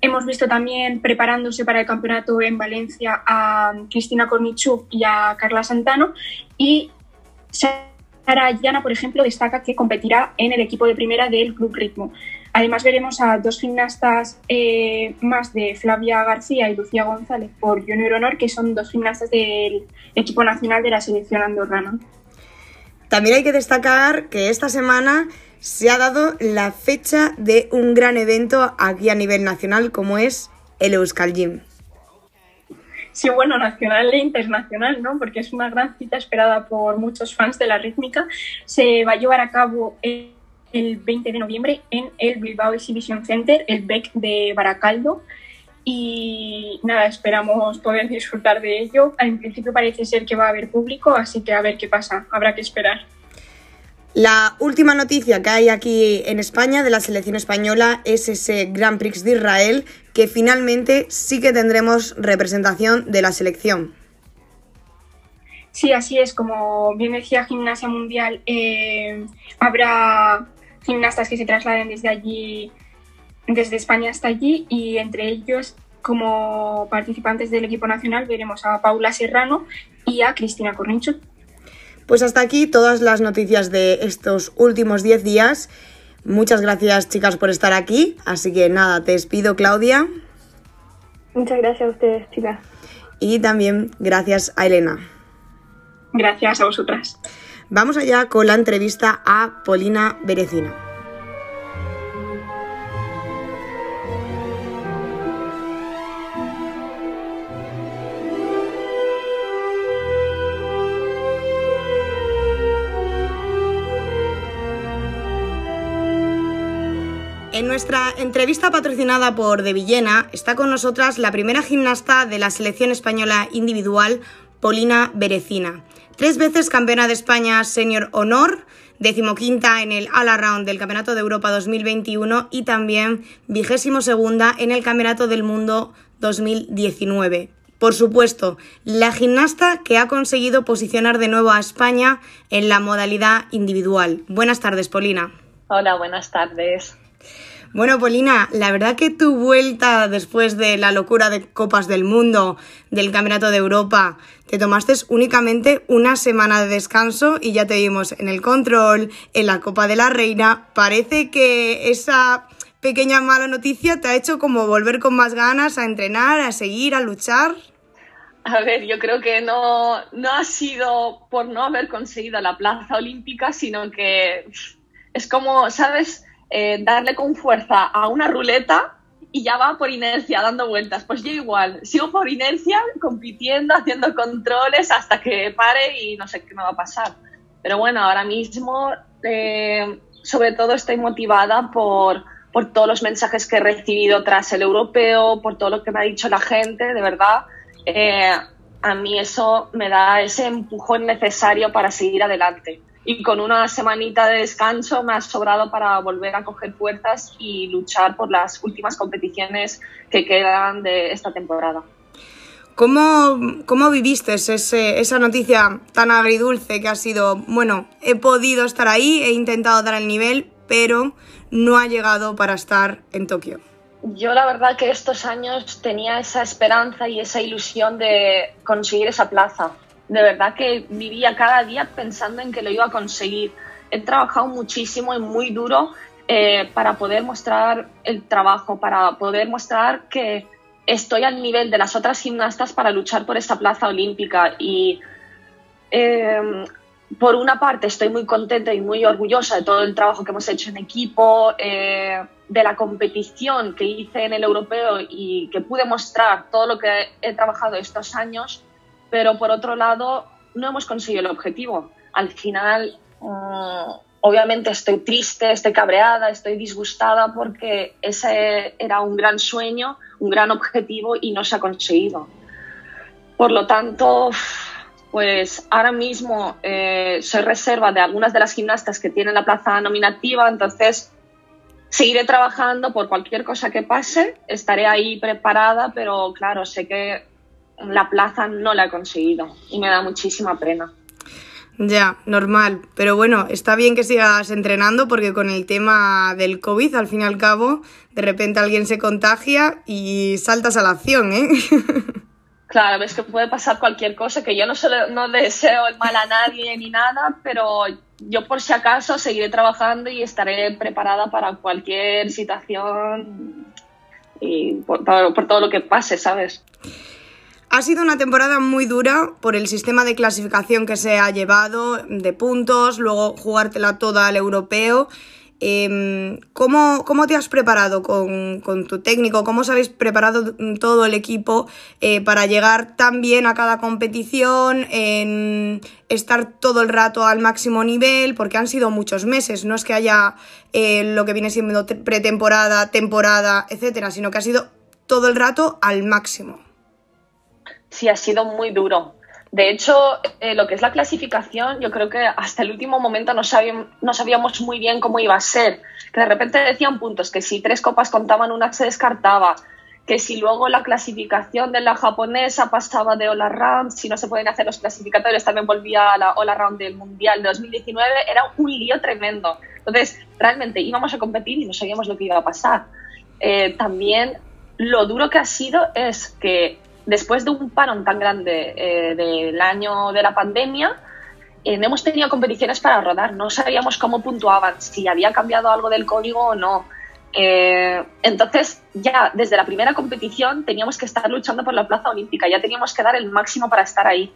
Hemos visto también preparándose para el campeonato en Valencia a Cristina Kornichuk y a Carla Santano. Y Sara Llana, por ejemplo, destaca que competirá en el equipo de primera del Club Ritmo. Además veremos a dos gimnastas eh, más de Flavia García y Lucía González por Junior Honor, que son dos gimnastas del equipo nacional de la selección andorrana. También hay que destacar que esta semana se ha dado la fecha de un gran evento aquí a nivel nacional como es el Euskal Gym. Sí, bueno, nacional e internacional, ¿no? Porque es una gran cita esperada por muchos fans de la rítmica. Se va a llevar a cabo el 20 de noviembre en el Bilbao Exhibition Center, el BEC de Baracaldo. Y nada, esperamos poder disfrutar de ello. En principio parece ser que va a haber público, así que a ver qué pasa, habrá que esperar. La última noticia que hay aquí en España de la selección española es ese Grand Prix de Israel, que finalmente sí que tendremos representación de la selección. Sí, así es. Como bien decía Gimnasia Mundial, eh, habrá gimnastas que se trasladen desde allí, desde España hasta allí, y entre ellos, como participantes del equipo nacional, veremos a Paula Serrano y a Cristina Cornichot. Pues hasta aquí todas las noticias de estos últimos 10 días. Muchas gracias chicas por estar aquí. Así que nada, te despido Claudia. Muchas gracias a ustedes chicas. Y también gracias a Elena. Gracias a vosotras. Vamos allá con la entrevista a Polina Berecina. En nuestra entrevista patrocinada por De Villena está con nosotras la primera gimnasta de la selección española individual, Polina Berecina. Tres veces campeona de España senior honor, decimoquinta en el All Around del Campeonato de Europa 2021 y también vigésimo segunda en el Campeonato del Mundo 2019. Por supuesto, la gimnasta que ha conseguido posicionar de nuevo a España en la modalidad individual. Buenas tardes, Polina. Hola, buenas tardes. Bueno, Polina, la verdad que tu vuelta después de la locura de Copas del Mundo, del Campeonato de Europa, te tomaste únicamente una semana de descanso y ya te vimos en el control, en la Copa de la Reina. Parece que esa pequeña mala noticia te ha hecho como volver con más ganas a entrenar, a seguir, a luchar. A ver, yo creo que no, no ha sido por no haber conseguido la plaza olímpica, sino que es como, ¿sabes? Eh, darle con fuerza a una ruleta y ya va por inercia dando vueltas. Pues yo igual, sigo por inercia compitiendo, haciendo controles hasta que pare y no sé qué me va a pasar. Pero bueno, ahora mismo eh, sobre todo estoy motivada por, por todos los mensajes que he recibido tras el europeo, por todo lo que me ha dicho la gente, de verdad. Eh, a mí eso me da ese empujón necesario para seguir adelante y con una semanita de descanso me ha sobrado para volver a coger fuerzas y luchar por las últimas competiciones que quedan de esta temporada. ¿Cómo, cómo viviste ese, esa noticia tan agridulce que ha sido, bueno, he podido estar ahí, he intentado dar el nivel, pero no ha llegado para estar en Tokio? Yo la verdad que estos años tenía esa esperanza y esa ilusión de conseguir esa plaza de verdad que vivía cada día pensando en que lo iba a conseguir. He trabajado muchísimo y muy duro eh, para poder mostrar el trabajo, para poder mostrar que estoy al nivel de las otras gimnastas para luchar por esta plaza olímpica. Y eh, por una parte estoy muy contenta y muy orgullosa de todo el trabajo que hemos hecho en equipo, eh, de la competición que hice en el europeo y que pude mostrar todo lo que he trabajado estos años pero por otro lado no hemos conseguido el objetivo. Al final, mm, obviamente estoy triste, estoy cabreada, estoy disgustada porque ese era un gran sueño, un gran objetivo y no se ha conseguido. Por lo tanto, pues ahora mismo eh, soy reserva de algunas de las gimnastas que tienen la plaza nominativa, entonces seguiré trabajando por cualquier cosa que pase, estaré ahí preparada, pero claro, sé que la plaza no la he conseguido y me da muchísima pena. Ya, normal. Pero bueno, está bien que sigas entrenando porque con el tema del COVID, al fin y al cabo, de repente alguien se contagia y saltas a la acción, ¿eh? *laughs* Claro, ves que puede pasar cualquier cosa, que yo no, no deseo el mal a nadie ni nada, pero yo por si acaso seguiré trabajando y estaré preparada para cualquier situación y por todo lo que pase, ¿sabes? Ha sido una temporada muy dura por el sistema de clasificación que se ha llevado, de puntos, luego jugártela toda al europeo. Em, ¿cómo, te has preparado con, tu técnico? ¿Cómo os habéis preparado todo el equipo eh, para llegar tan bien a cada competición, en estar todo el rato al máximo nivel? Porque han sido muchos meses, no es que haya eh, lo que viene siendo pretemporada, temporada, etcétera, sino que ha sido todo el rato al máximo sí ha sido muy duro. De hecho, eh, lo que es la clasificación, yo creo que hasta el último momento no, sabíamos, no sabíamos muy bien cómo iba a ser. Que de repente decían puntos, que si tres copas contaban, una se descartaba. Que si luego la clasificación de la japonesa pasaba de All Round, si no se pueden hacer los clasificatorios, también volvía a la All Round del Mundial de 2019, era un lío tremendo. Entonces, realmente íbamos a competir y no sabíamos lo que iba a pasar. Eh, también lo duro que ha sido es que después de un parón tan grande eh, del año de la pandemia, eh, no hemos tenido competiciones para rodar, no sabíamos cómo puntuaban, si había cambiado algo del código o no. Eh, entonces, ya desde la primera competición teníamos que estar luchando por la plaza olímpica, ya teníamos que dar el máximo para estar ahí.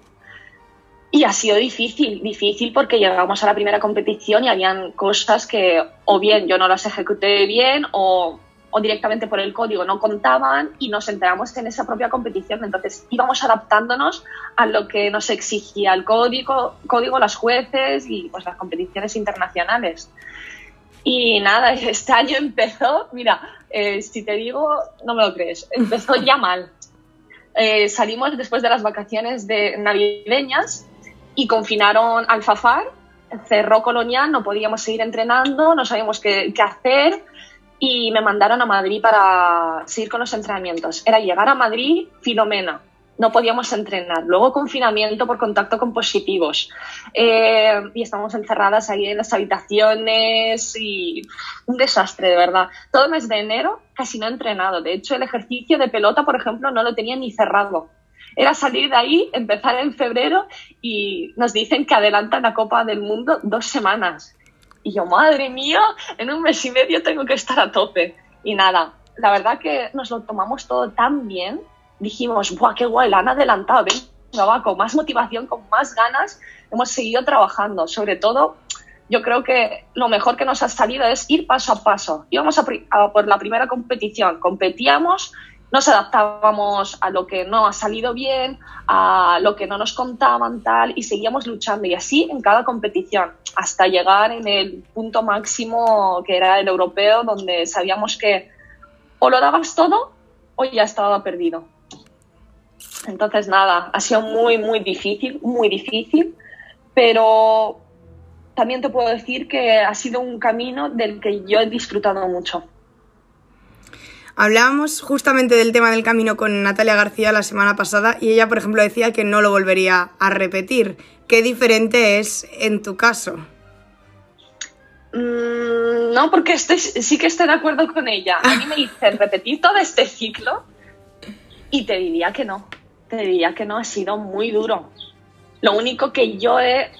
Y ha sido difícil, difícil porque llegamos a la primera competición y habían cosas que o bien yo no las ejecuté bien o o directamente por el código no contaban y nos enteramos en esa propia competición. Entonces íbamos adaptándonos a lo que nos exigía el código, código las jueces y pues las competiciones internacionales. Y nada, *laughs* este año empezó, mira, eh, si te digo, no me lo crees, empezó ya mal. Eh, salimos después de las vacaciones de navideñas y confinaron Alfafar, cerró Colonial, no podíamos seguir entrenando, no sabíamos qué, qué hacer y me mandaron a Madrid para seguir con los entrenamientos. Era llegar a Madrid, Filomena, no podíamos entrenar. Luego confinamiento por contacto con positivos. Eh, y estamos encerradas ahí en las habitaciones y un desastre, de verdad. Todo el mes de enero casi no he entrenado. De hecho, el ejercicio de pelota, por ejemplo, no lo tenía ni cerrado. Era salir de ahí, empezar en febrero y nos dicen que adelantan la Copa del Mundo dos semanas. Y yo, madre mía, en un mes y medio tengo que estar a tope. Y nada, la verdad que nos lo tomamos todo tan bien dijimos, ¡buah, qué guay! La han adelantado, venga, va, con más motivación, con más ganas, hemos seguido trabajando. Sobre todo, yo creo que lo mejor que nos ha salido es ir paso a paso. Íbamos a, por la primera competición, competíamos, nos adaptábamos a lo que no ha salido bien, a lo que no nos contaban, tal, y seguíamos luchando. Y así en cada competición, hasta llegar en el punto máximo que era el europeo, donde sabíamos que o lo dabas todo o ya estaba perdido. Entonces, nada, ha sido muy, muy difícil, muy difícil, pero también te puedo decir que ha sido un camino del que yo he disfrutado mucho. Hablábamos justamente del tema del camino con Natalia García la semana pasada y ella, por ejemplo, decía que no lo volvería a repetir. ¿Qué diferente es en tu caso? Mm, no, porque sí que estoy de acuerdo con ella. A mí me dicen repetir todo este ciclo y te diría que no te diría que no, ha sido muy duro. Lo único que yo he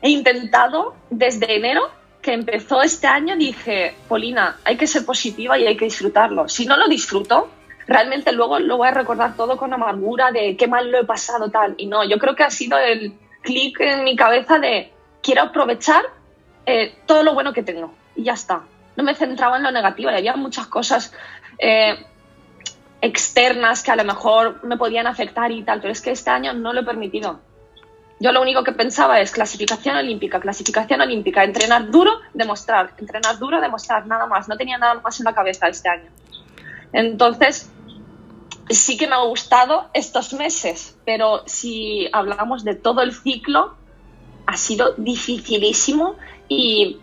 intentado desde enero, que empezó este año, dije, Polina, hay que ser positiva y hay que disfrutarlo. Si no lo disfruto, realmente luego lo voy a recordar todo con amargura de qué mal lo he pasado tal. Y no, yo creo que ha sido el clic en mi cabeza de quiero aprovechar eh, todo lo bueno que tengo. Y ya está. No me centraba en lo negativo, y había muchas cosas. Eh, externas que a lo mejor me podían afectar y tal, pero es que este año no lo he permitido. Yo lo único que pensaba es clasificación olímpica, clasificación olímpica, entrenar duro, demostrar, entrenar duro, demostrar, nada más. No tenía nada más en la cabeza este año. Entonces, sí que me ha gustado estos meses, pero si hablamos de todo el ciclo, ha sido dificilísimo y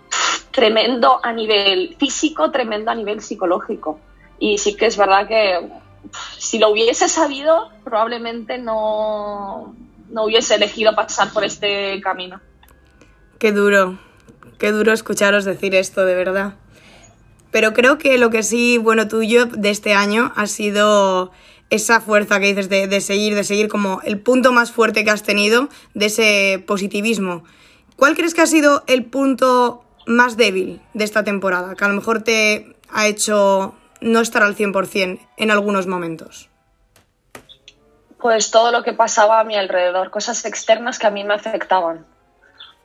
tremendo a nivel físico, tremendo a nivel psicológico. Y sí que es verdad que si lo hubiese sabido, probablemente no, no hubiese elegido pasar por este camino. Qué duro, qué duro escucharos decir esto, de verdad. Pero creo que lo que sí, bueno, tuyo de este año ha sido esa fuerza que dices de, de, seguir, de seguir como el punto más fuerte que has tenido de ese positivismo. ¿Cuál crees que ha sido el punto más débil de esta temporada? Que a lo mejor te ha hecho no estar al 100% en algunos momentos? Pues todo lo que pasaba a mi alrededor, cosas externas que a mí me afectaban.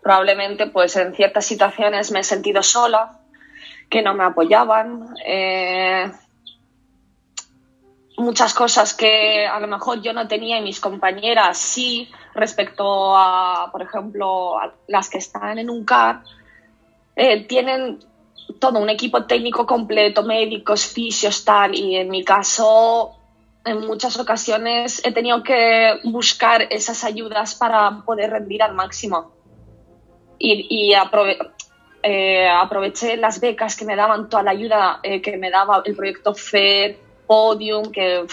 Probablemente pues en ciertas situaciones me he sentido sola, que no me apoyaban, eh, muchas cosas que a lo mejor yo no tenía y mis compañeras sí respecto a, por ejemplo, a las que están en un CAR, eh, tienen todo un equipo técnico completo, médicos, fisios, tal, y en mi caso, en muchas ocasiones he tenido que buscar esas ayudas para poder rendir al máximo. Y, eh, aproveché las becas que me daban, toda la ayuda eh, que me daba el proyecto FED, Podium, que,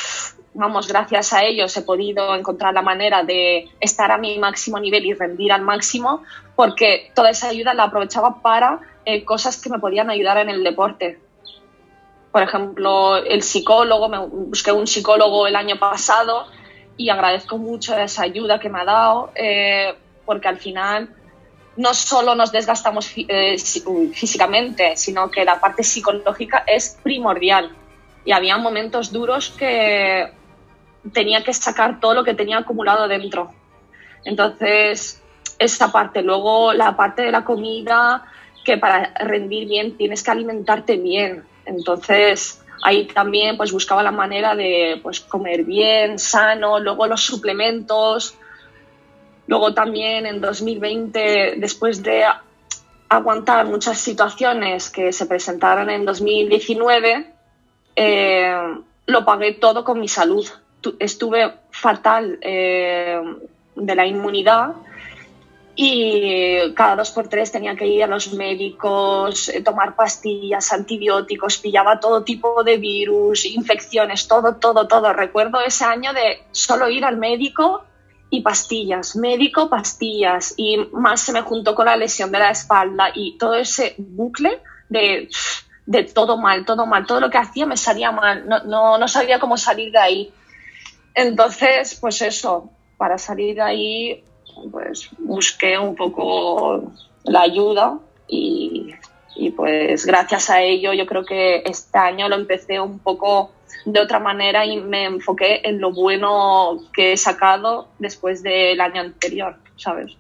vamos, gracias a ellos he podido encontrar la manera de estar a mi máximo nivel y rendir al máximo, porque toda esa ayuda la aprovechaba para eh, cosas que me podían ayudar en el deporte. Por ejemplo, el psicólogo, me busqué un psicólogo el año pasado y agradezco mucho esa ayuda que me ha dado, eh, porque al final no solo nos desgastamos eh, físicamente, sino que la parte psicológica es primordial. Y había momentos duros que tenía que sacar todo lo que tenía acumulado dentro. Entonces, esa parte. Luego, la parte de la comida, que para rendir bien tienes que alimentarte bien. Entonces, ahí también pues buscaba la manera de pues comer bien, sano, luego los suplementos. Luego también en 2020, después de aguantar muchas situaciones que se presentaron en 2019, eh, lo pagué todo con mi salud. Estuve fatal eh, de la inmunidad y cada dos por tres tenía que ir a los médicos, eh, tomar pastillas, antibióticos, pillaba todo tipo de virus, infecciones, todo, todo, todo. Recuerdo ese año de solo ir al médico y pastillas, médico, pastillas, y más se me juntó con la lesión de la espalda y todo ese bucle de, de todo mal, todo mal, todo lo que hacía me salía mal, no, no, no sabía cómo salir de ahí. Entonces, pues eso, para salir de ahí pues busqué un poco la ayuda y, pues gracias a ello yo creo que este año lo empecé un poco de otra manera y me enfoqué en lo bueno que he sacado después del año anterior, ¿sabes?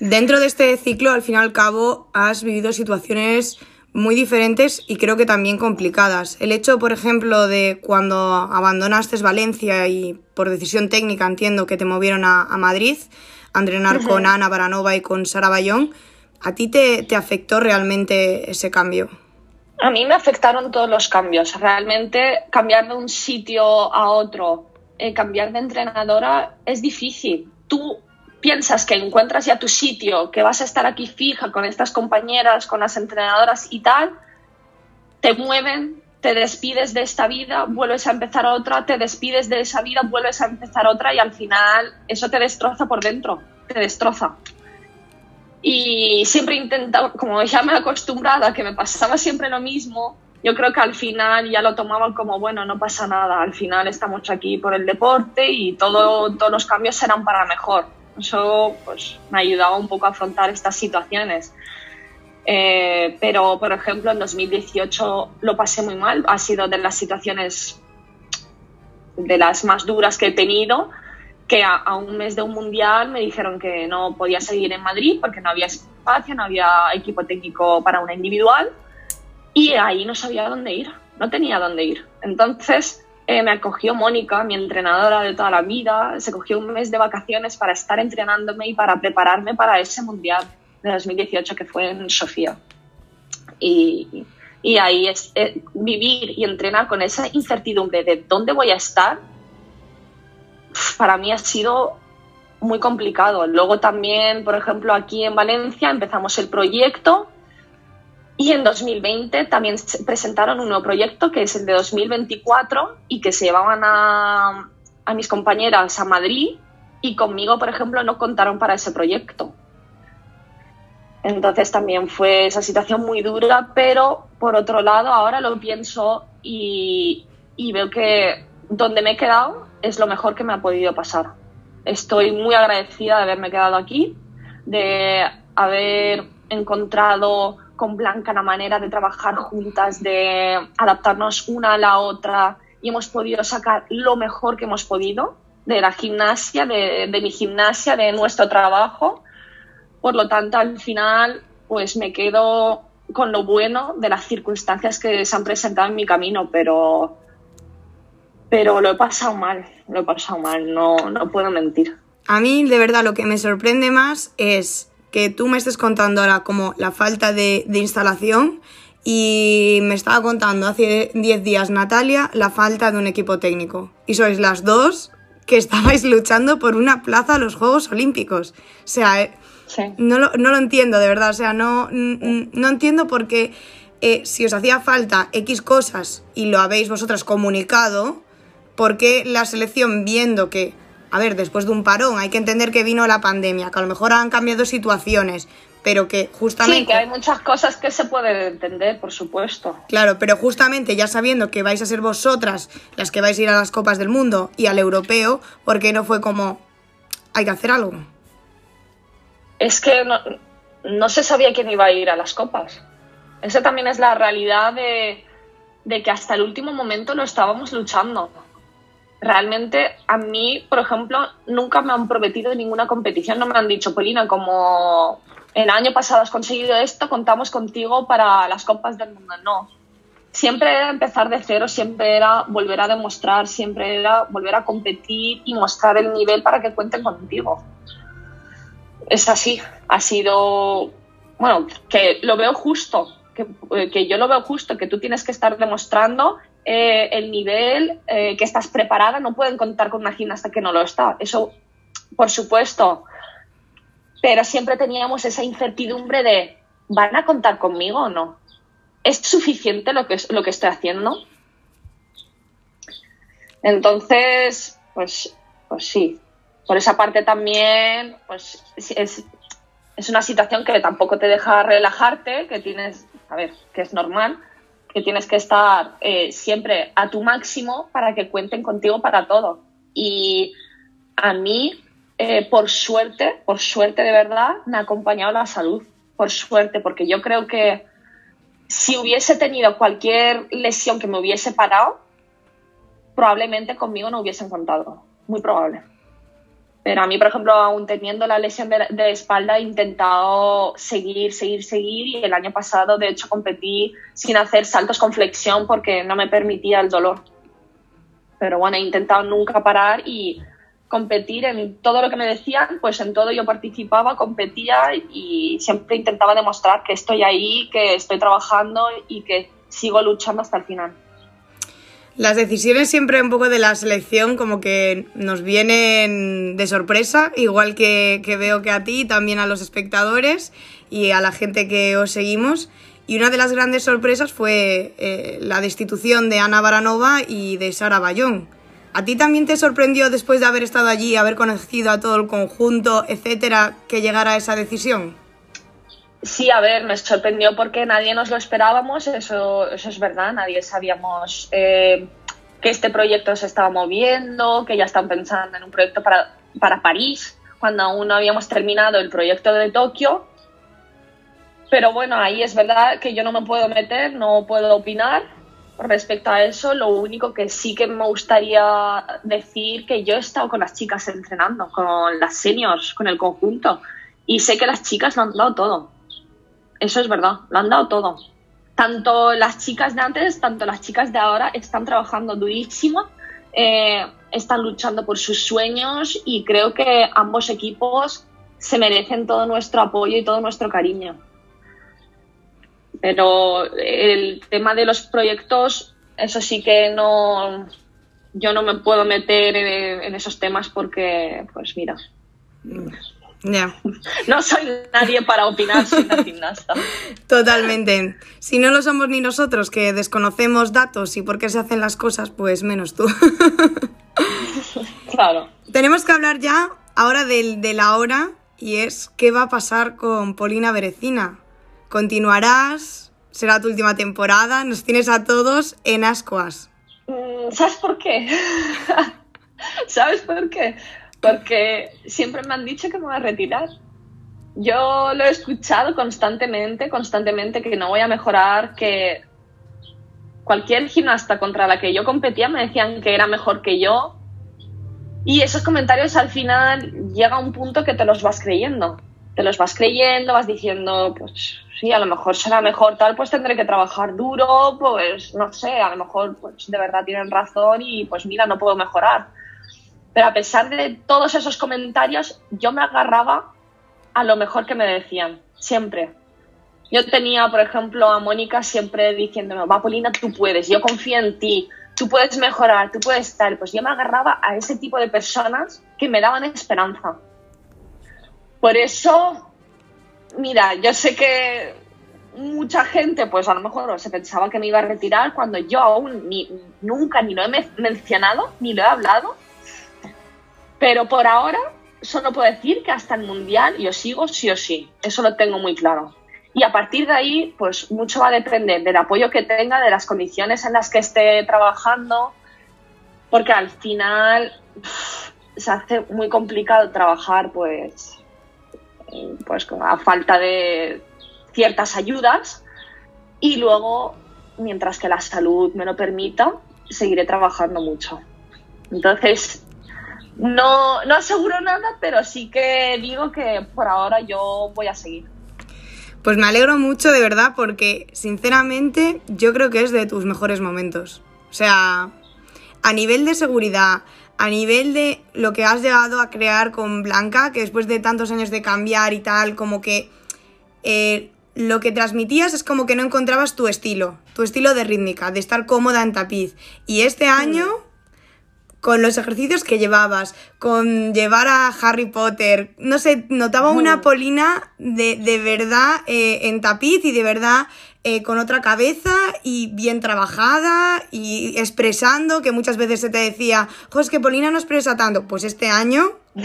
Dentro de este ciclo, al fin y al cabo, has vivido situaciones muy diferentes y creo que también complicadas. El hecho, por ejemplo, de cuando abandonaste Valencia y por decisión técnica entiendo que te movieron a, Madrid a entrenar con Ana Baranova y con Sara Bayón, ¿a ti te, afectó realmente ese cambio? A mí me afectaron todos los cambios. Realmente cambiar de un sitio a otro, eh, cambiar de entrenadora es difícil. Tú piensas que encuentras ya tu sitio, que vas a estar aquí fija con estas compañeras, con las entrenadoras y tal, te mueven, te despides de esta vida, vuelves a empezar otra, te despides de esa vida, vuelves a empezar otra y al final eso te destroza por dentro, te destroza. Y siempre intentaba, como ya me he acostumbrado a que me pasaba siempre lo mismo, yo creo que al final ya lo tomaban como, bueno, no pasa nada, al final estamos aquí por el deporte y todo, todos los cambios serán para mejor eso pues, me ha ayudado un poco a afrontar estas situaciones. Eh, pero, por ejemplo, en 2018 lo pasé muy mal. Ha sido de las situaciones de las más duras que he tenido, que a, un mes de un mundial me dijeron que no podía seguir en Madrid porque no había espacio, no había equipo técnico para una individual y ahí no sabía dónde ir, no tenía dónde ir. Entonces eh, me acogió Mónica, mi entrenadora de toda la vida, se cogió un mes de vacaciones para estar entrenándome y para prepararme para ese mundial de 2018 que fue en Sofía. Y, ahí es, eh, vivir y entrenar con esa incertidumbre de dónde voy a estar, para mí ha sido muy complicado. Luego también, por ejemplo, aquí en Valencia empezamos el proyecto y en 2020 también presentaron un nuevo proyecto que es el de 2024 y que se llevaban a, a mis compañeras a Madrid y conmigo, por ejemplo, no contaron para ese proyecto. Entonces también fue esa situación muy dura, pero por otro lado ahora lo pienso y, y veo que donde me he quedado es lo mejor que me ha podido pasar. Estoy muy agradecida de haberme quedado aquí, de haber encontrado con Blanca la manera de trabajar juntas, de adaptarnos una a la otra y hemos podido sacar lo mejor que hemos podido de la gimnasia, de, mi gimnasia, de nuestro trabajo. Por lo tanto, al final, pues me quedo con lo bueno de las circunstancias que se han presentado en mi camino, pero, pero lo he pasado mal, lo he pasado mal, no, no puedo mentir. A mí, de verdad, lo que me sorprende más es que tú me estés contando ahora como la falta de, instalación y me estaba contando hace 10 días Natalia la falta de un equipo técnico. Y sois las dos que estabais *laughs* luchando por una plaza a los Juegos Olímpicos. O sea, eh, no, lo, entiendo, de verdad. O sea, no, no entiendo por qué eh, si os hacía falta X cosas y lo habéis vosotras comunicado, ¿por qué la selección viendo que a ver, después de un parón, hay que entender que vino la pandemia, que a lo mejor han cambiado situaciones, pero que justamente... Sí, que hay muchas cosas que se pueden entender, por supuesto. Claro, pero justamente ya sabiendo que vais a ser vosotras las que vais a ir a las Copas del Mundo y al europeo, ¿por qué no fue como, hay que hacer algo? Es que no, no se sabía quién iba a ir a las Copas. Esa también es la realidad de, de que hasta el último momento lo estábamos luchando realmente a mí, por ejemplo, nunca me han prometido ninguna competición, no me han dicho, Polina, como el año pasado has conseguido esto, contamos contigo para las Copas del Mundo. No. Siempre era empezar de cero, siempre era volver a demostrar, siempre era volver a competir y mostrar el nivel para que cuenten contigo. Es así, ha sido bueno, que lo veo justo, que, eh, que yo lo veo justo, que tú tienes que estar demostrando eh, el nivel, eh, que estás preparada, no pueden contar con una gimnasta que no lo está. Eso, por supuesto. Pero siempre teníamos esa incertidumbre de, ¿van a contar conmigo o no? ¿Es suficiente lo que, lo que estoy haciendo? Entonces, pues, pues sí. Por esa parte también, pues es, es una situación que tampoco te deja relajarte, que tienes, a ver, que es normal, que tienes que estar eh, siempre a tu máximo para que cuenten contigo para todo. Y a mí, eh, por suerte, por suerte de verdad, me ha acompañado la salud, por suerte, porque yo creo que si hubiese tenido cualquier lesión que me hubiese parado, probablemente conmigo no hubiesen contado, muy probable. Pero a mí, por ejemplo, aún teniendo la lesión de, espalda, he intentado seguir, seguir, seguir y el año pasado, de hecho, competí sin hacer saltos con flexión porque no me permitía el dolor. Pero bueno, he intentado nunca parar y competir en todo lo que me decían, pues en todo yo participaba, competía y siempre intentaba demostrar que estoy ahí, que estoy trabajando y que sigo luchando hasta el final. Las decisiones siempre un poco de la selección como que nos vienen de sorpresa, igual que, veo que a ti, también a los espectadores y a la gente que os seguimos. Y una de las grandes sorpresas fue eh, la destitución de Ana Baranova y de Sara Bayón. ¿A ti también te sorprendió después de haber estado allí, haber conocido a todo el conjunto, etcétera, que llegara esa decisión? Sí, a ver, me sorprendió porque nadie nos lo esperábamos, eso, eso es verdad, nadie sabíamos eh, que este proyecto se estaba moviendo, que ya están pensando en un proyecto para, para París, cuando aún no habíamos terminado el proyecto de Tokio. Pero bueno, ahí es verdad que yo no me puedo meter, no puedo opinar respecto a eso. Lo único que sí que me gustaría decir que yo he estado con las chicas entrenando, con las seniors, con el conjunto, y sé que las chicas lo han dado todo eso es verdad, lo han dado todo. Tanto las chicas de antes, tanto las chicas de ahora están trabajando durísimo, eh, están luchando por sus sueños y creo que ambos equipos se merecen todo nuestro apoyo y todo nuestro cariño. Pero el tema de los proyectos, eso sí que no, yo no me puedo meter en, esos temas porque, pues mira, no soy nadie para opinar sin la gimnasta. *laughs* Totalmente. Si no lo somos ni nosotros, que desconocemos datos y por qué se hacen las cosas, pues menos tú. *laughs* claro. Tenemos que hablar ya ahora de, de la hora y es qué va a pasar con Polina Berecina. ¿Continuarás? ¿Será tu última temporada? Nos tienes a todos en ascuas. Mm, ¿Sabes por qué? *laughs* ¿Sabes por qué? Porque siempre me han dicho que me voy a retirar. Yo lo he escuchado constantemente, constantemente, que no voy a mejorar, que cualquier gimnasta contra la que yo competía me decían que era mejor que yo. Y esos comentarios al final llega a un punto que te los vas creyendo. Te los vas creyendo, vas diciendo, pues sí, a lo mejor será mejor tal, pues tendré que trabajar duro, pues no sé, a lo mejor pues de verdad tienen razón y pues mira, no puedo mejorar pero a pesar de todos esos comentarios, yo me agarraba a lo mejor que me decían, siempre. Yo tenía, por ejemplo, a Mónica siempre diciéndome, va, Polina, tú puedes, yo confío en ti, tú puedes mejorar, tú puedes estar. Pues yo me agarraba a ese tipo de personas que me daban esperanza. Por eso, mira, yo sé que mucha gente, pues a lo mejor se pensaba que me iba a retirar cuando yo aún ni, nunca ni lo he mencionado, ni lo he hablado pero por ahora solo puedo decir que hasta el Mundial yo sigo sí o sí. Eso lo tengo muy claro. Y a partir de ahí, pues mucho va a depender del apoyo que tenga, de las condiciones en las que esté trabajando, porque al final se hace muy complicado trabajar, pues, pues a falta de ciertas ayudas. Y luego, mientras que la salud me lo permita, seguiré trabajando mucho. Entonces, no, no aseguro nada, pero sí que digo que por ahora yo voy a seguir. Pues me alegro mucho, de verdad, porque sinceramente yo creo que es de tus mejores momentos. O sea, a nivel de seguridad, a nivel de lo que has llegado a crear con Blanca, que después de tantos años de cambiar y tal, como que eh, lo que transmitías es como que no encontrabas tu estilo, tu estilo de rítmica, de estar cómoda en tapiz. Y este año, con los ejercicios que llevabas, con llevar a Harry Potter, no sé, notaba una Polina de, de verdad eh, en tapiz y de verdad eh, con otra cabeza y bien trabajada y expresando, que muchas veces se te decía, jo, es que Polina no expresa tanto. Pues este año... *laughs*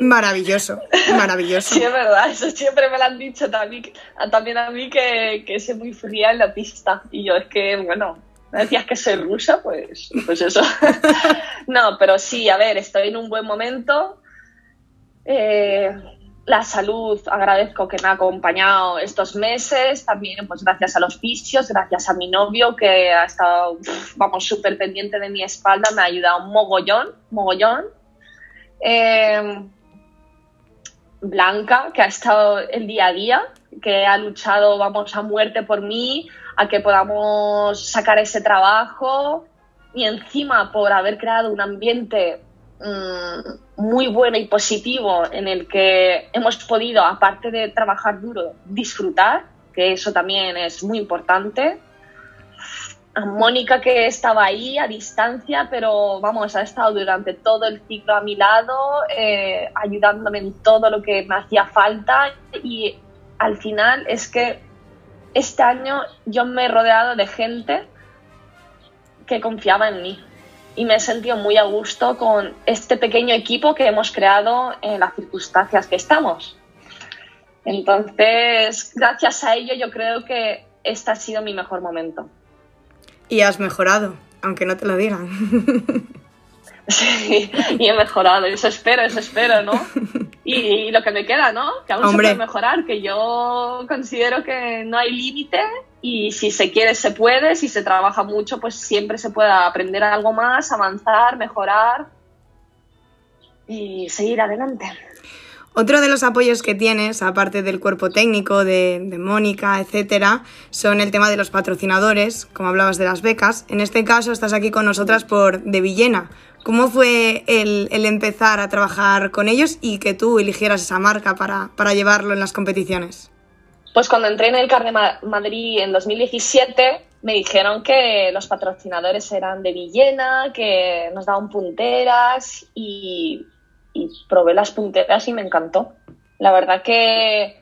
Maravilloso, maravilloso. Sí, es verdad, eso siempre me lo han dicho también, también a mí que, que soy muy fría en la pista. Y yo es que, bueno, decías que soy rusa, pues, pues eso. *laughs* no, pero sí, a ver, estoy en un buen momento. Eh, la salud, agradezco que me ha acompañado estos meses, también pues gracias a los fisios, gracias a mi novio que ha estado, vamos, súper pendiente de mi espalda, me ha ayudado mogollón, mogollón. Eh, Blanca, que ha estado el día a día, que ha luchado, vamos, a muerte por mí, a que podamos sacar ese trabajo y encima por haber creado un ambiente mmm, muy bueno y positivo en el que hemos podido, aparte de trabajar duro, disfrutar, que eso también es muy importante. Mónica que estaba ahí a distancia, pero vamos, ha estado durante todo el ciclo a mi lado, eh, ayudándome en todo lo que me hacía falta y al final es que este año yo me he rodeado de gente que confiaba en mí y me he sentido muy a gusto con este pequeño equipo que hemos creado en las circunstancias que estamos. Entonces, gracias a ello yo creo que este ha sido mi mejor momento. Y has mejorado, aunque no te lo digan. *laughs* Sí, y he mejorado, eso espero, eso espero, ¿no? *laughs* Y, lo que me queda, ¿no? Que aún Hombre. se puede mejorar, que yo considero que no hay límite y si se quiere se puede, si se trabaja mucho, pues siempre se puede aprender algo más, avanzar, mejorar y seguir adelante. Otro de los apoyos que tienes, aparte del cuerpo técnico de, Mónica, etcétera, son el tema de los patrocinadores, como hablabas de las becas. En este caso estás aquí con nosotras por De Villena. ¿Cómo fue el, empezar a trabajar con ellos y que tú eligieras esa marca para, para llevarlo en las competiciones? Pues cuando entré en el Car de Ma- Madrid en 2017, me dijeron que los patrocinadores eran de Villena, que nos daban punteras y, y probé las punteras y me encantó. La verdad que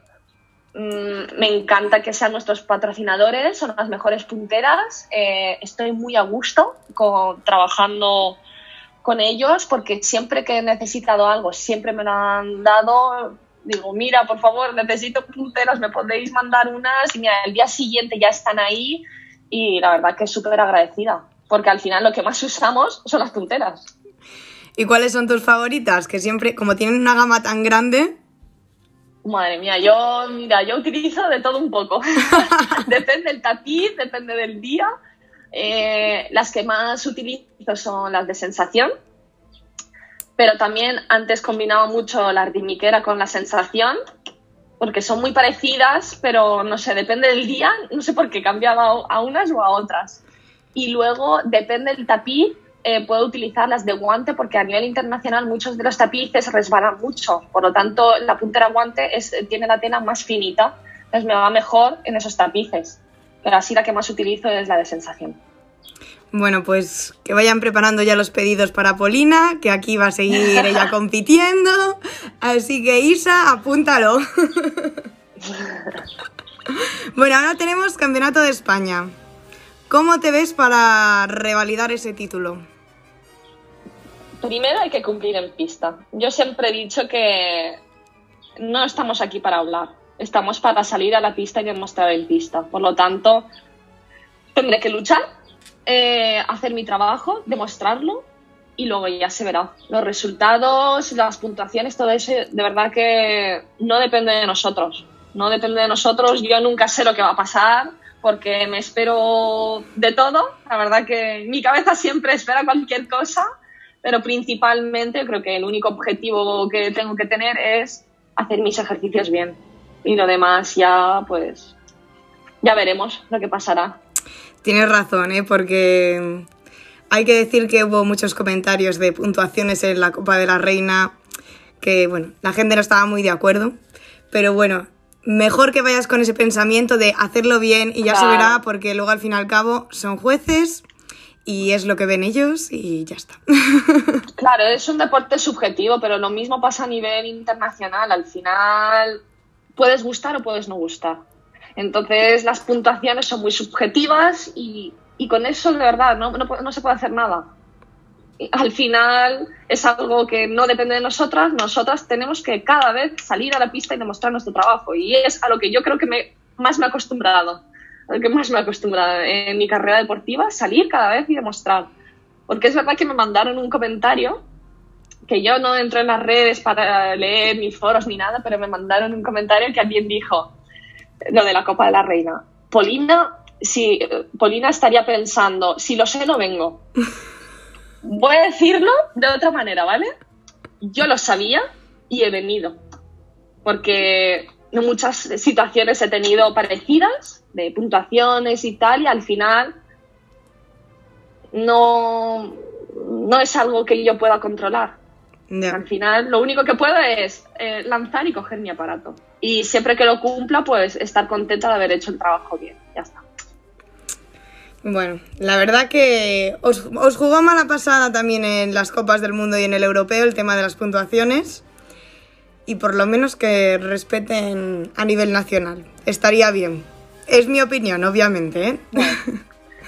mm, me encanta que sean nuestros patrocinadores, son las mejores punteras. eh, estoy muy a gusto con, trabajando con ellos porque siempre que he necesitado algo, siempre me lo han dado. Digo, mira, por favor, necesito punteras, me podéis mandar unas y mira, el día siguiente ya están ahí y la verdad que súper agradecida porque al final lo que más usamos son las punteras. ¿Y cuáles son tus favoritas? Que siempre, como tienen una gama tan grande, Madre mía, yo, mira, yo utilizo de todo un poco. *laughs* depende del tapiz, depende del día. Eh, las que más utilizo son las de sensación, pero también antes combinaba mucho la ritmiquera con la sensación, porque son muy parecidas, pero no sé, depende del día, no sé por qué cambiaba a unas o a otras. Y luego, depende del tapiz, eh, puedo utilizar las de guante porque a nivel internacional muchos de los tapices resbalan mucho. Por lo tanto, la puntera guante es, tiene la tela más finita. Entonces me va mejor en esos tapices. Pero así la que más utilizo es la de sensación. Bueno, pues que vayan preparando ya los pedidos para Polina, que aquí va a seguir ella *laughs* compitiendo. Así que Isa, apúntalo. *laughs* bueno, ahora tenemos Campeonato de España. ¿Cómo te ves para revalidar ese título? Primero hay que cumplir en pista. Yo siempre he dicho que no estamos aquí para hablar, estamos para salir a la pista y demostrar en pista. Por lo tanto, tendré que luchar, eh, hacer mi trabajo, demostrarlo y luego ya se verá. Los resultados, las puntuaciones, todo eso, de verdad que no depende de nosotros. No depende de nosotros. Yo nunca sé lo que va a pasar porque me espero de todo. La verdad que mi cabeza siempre espera cualquier cosa, pero principalmente creo que el único objetivo que tengo que tener es hacer mis ejercicios bien. Y lo demás ya, pues, ya veremos lo que pasará. Tienes razón, ¿eh? Porque hay que decir que hubo muchos comentarios de puntuaciones en la Copa de la Reina que, bueno, la gente no estaba muy de acuerdo. Pero bueno, mejor que vayas con ese pensamiento de hacerlo bien y ya se verá, porque luego al fin y al cabo son jueces y es lo que ven ellos y ya está. *laughs* Claro, es un deporte subjetivo, pero lo mismo pasa a nivel internacional. Al final puedes gustar o puedes no gustar. Entonces las puntuaciones son muy subjetivas y, y con eso de verdad no, no, no se puede hacer nada. Al final es algo que no depende de nosotras, nosotras tenemos que cada vez salir a la pista y demostrar nuestro trabajo y es a lo que yo creo que me, más me he acostumbrado, a lo que más me he acostumbrado en mi carrera deportiva, salir cada vez y demostrar. Porque es verdad que me mandaron un comentario, que yo no entro en las redes para leer ni foros ni nada, pero me mandaron un comentario que alguien dijo lo de la Copa de la Reina. Polina, si, Polina estaría pensando, si lo sé, no vengo. *laughs* Voy a decirlo de otra manera, ¿vale? Yo lo sabía y he venido. Porque muchas situaciones he tenido parecidas, de puntuaciones y tal, y al final no, no es algo que yo pueda controlar. Al final, lo único que puedo es eh, lanzar y coger mi aparato. Y siempre que lo cumpla, pues estar contenta de haber hecho el trabajo bien. Ya está. Bueno, la verdad que os, os jugó mala pasada también en las Copas del Mundo y en el Europeo el tema de las puntuaciones. Y por lo menos que respeten a nivel nacional. Estaría bien. Es mi opinión, obviamente, ¿eh?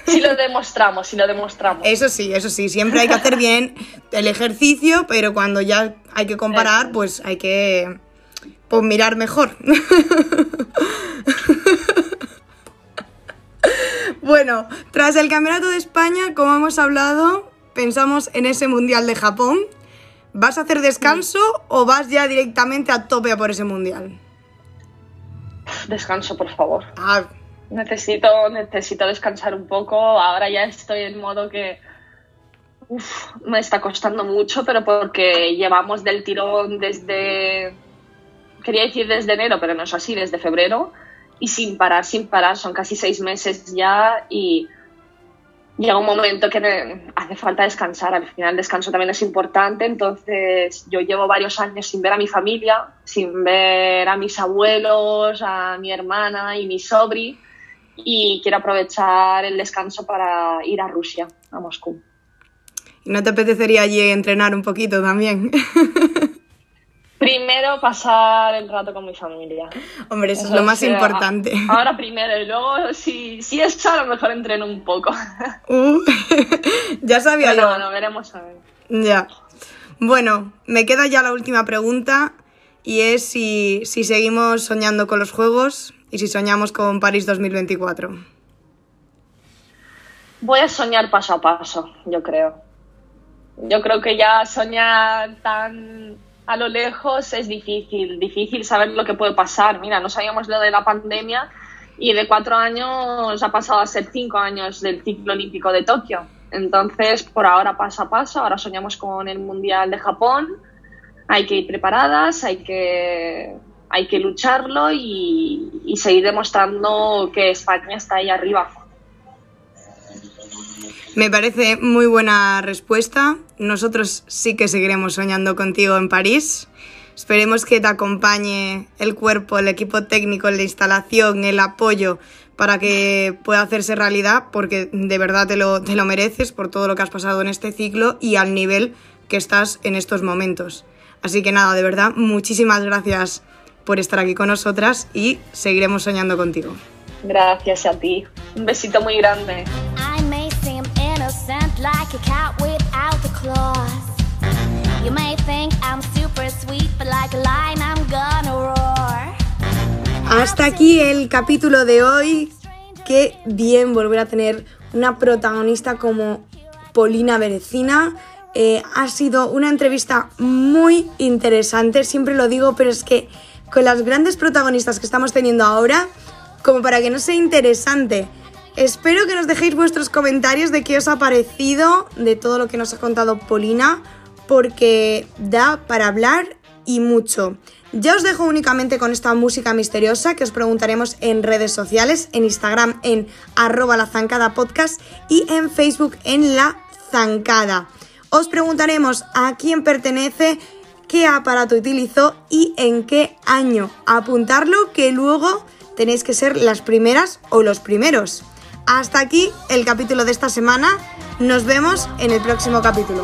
Si lo demostramos, si lo demostramos. Eso sí, eso sí, siempre hay que hacer bien el ejercicio, pero cuando ya hay que comparar, pues hay que pues, mirar mejor. *laughs* bueno, tras el Campeonato de España, como hemos hablado, pensamos en ese Mundial de Japón. ¿Vas a hacer descanso o vas ya directamente a tope a por ese Mundial? Descanso, por favor. Ah, Necesito, necesito descansar un poco. Ahora ya estoy en modo que uf, me está costando mucho, pero porque llevamos del tirón desde, quería decir desde enero, pero no es así, desde febrero, y sin parar, sin parar, son casi seis meses ya y llega un momento que hace falta descansar. Al final el descanso también es importante, entonces yo llevo varios años sin ver a mi familia, sin ver a mis abuelos, a mi hermana y mi sobri y quiero aprovechar el descanso para ir a Rusia, a Moscú. ¿y no te apetecería allí entrenar un poquito también? *laughs* Primero pasar el rato con mi familia. Hombre, eso, es lo más importante. Ahora primero y luego si, si es a lo mejor entreno un poco. *laughs* Uh, *laughs* ya sabía Pero yo. no, veremos a ver. Ya. Bueno, me queda ya la última pregunta y es si, si seguimos soñando con los Juegos y si soñamos con París 2024. Voy a soñar paso a paso, yo creo. Yo creo que ya soñar tan a lo lejos es difícil, difícil saber lo que puede pasar. Mira, no sabíamos lo de la pandemia y de cuatro años ha pasado a ser cinco años del ciclo olímpico de Tokio. Entonces, por ahora paso a paso, ahora soñamos con el Mundial de Japón. Hay que ir preparadas, hay que, hay que lucharlo y, y seguir demostrando que España está ahí arriba. Me parece muy buena respuesta. Nosotros sí que seguiremos soñando contigo en París. Esperemos que te acompañe el cuerpo, el equipo técnico, la instalación, el apoyo para que pueda hacerse realidad, porque de verdad te lo, te lo mereces por todo lo que has pasado en este ciclo y al nivel que estás en estos momentos. Así que nada, de verdad, muchísimas gracias por estar aquí con nosotras y seguiremos soñando contigo. Gracias a ti. Un besito muy grande. A cat without claws. You may think I'm super sweet, but like a lion, I'm gonna roar. Hasta aquí el capítulo de hoy. Qué bien volver a tener una protagonista como Polina Berecina. Eh, ha sido una entrevista muy interesante, siempre lo digo, pero es que con las grandes protagonistas que estamos teniendo ahora, como para que no sea interesante. Espero que nos dejéis vuestros comentarios de qué os ha parecido de todo lo que nos ha contado Polina, porque da para hablar y mucho. Ya os dejo únicamente con esta música misteriosa que os preguntaremos en redes sociales, en Instagram en arroba la zancada podcast y en Facebook en la zancada. Os preguntaremos a quién pertenece qué aparato utilizó y en qué año. Apuntarlo que luego tenéis que ser las primeras o los primeros. Hasta aquí el capítulo de esta semana. Nos vemos en el próximo capítulo.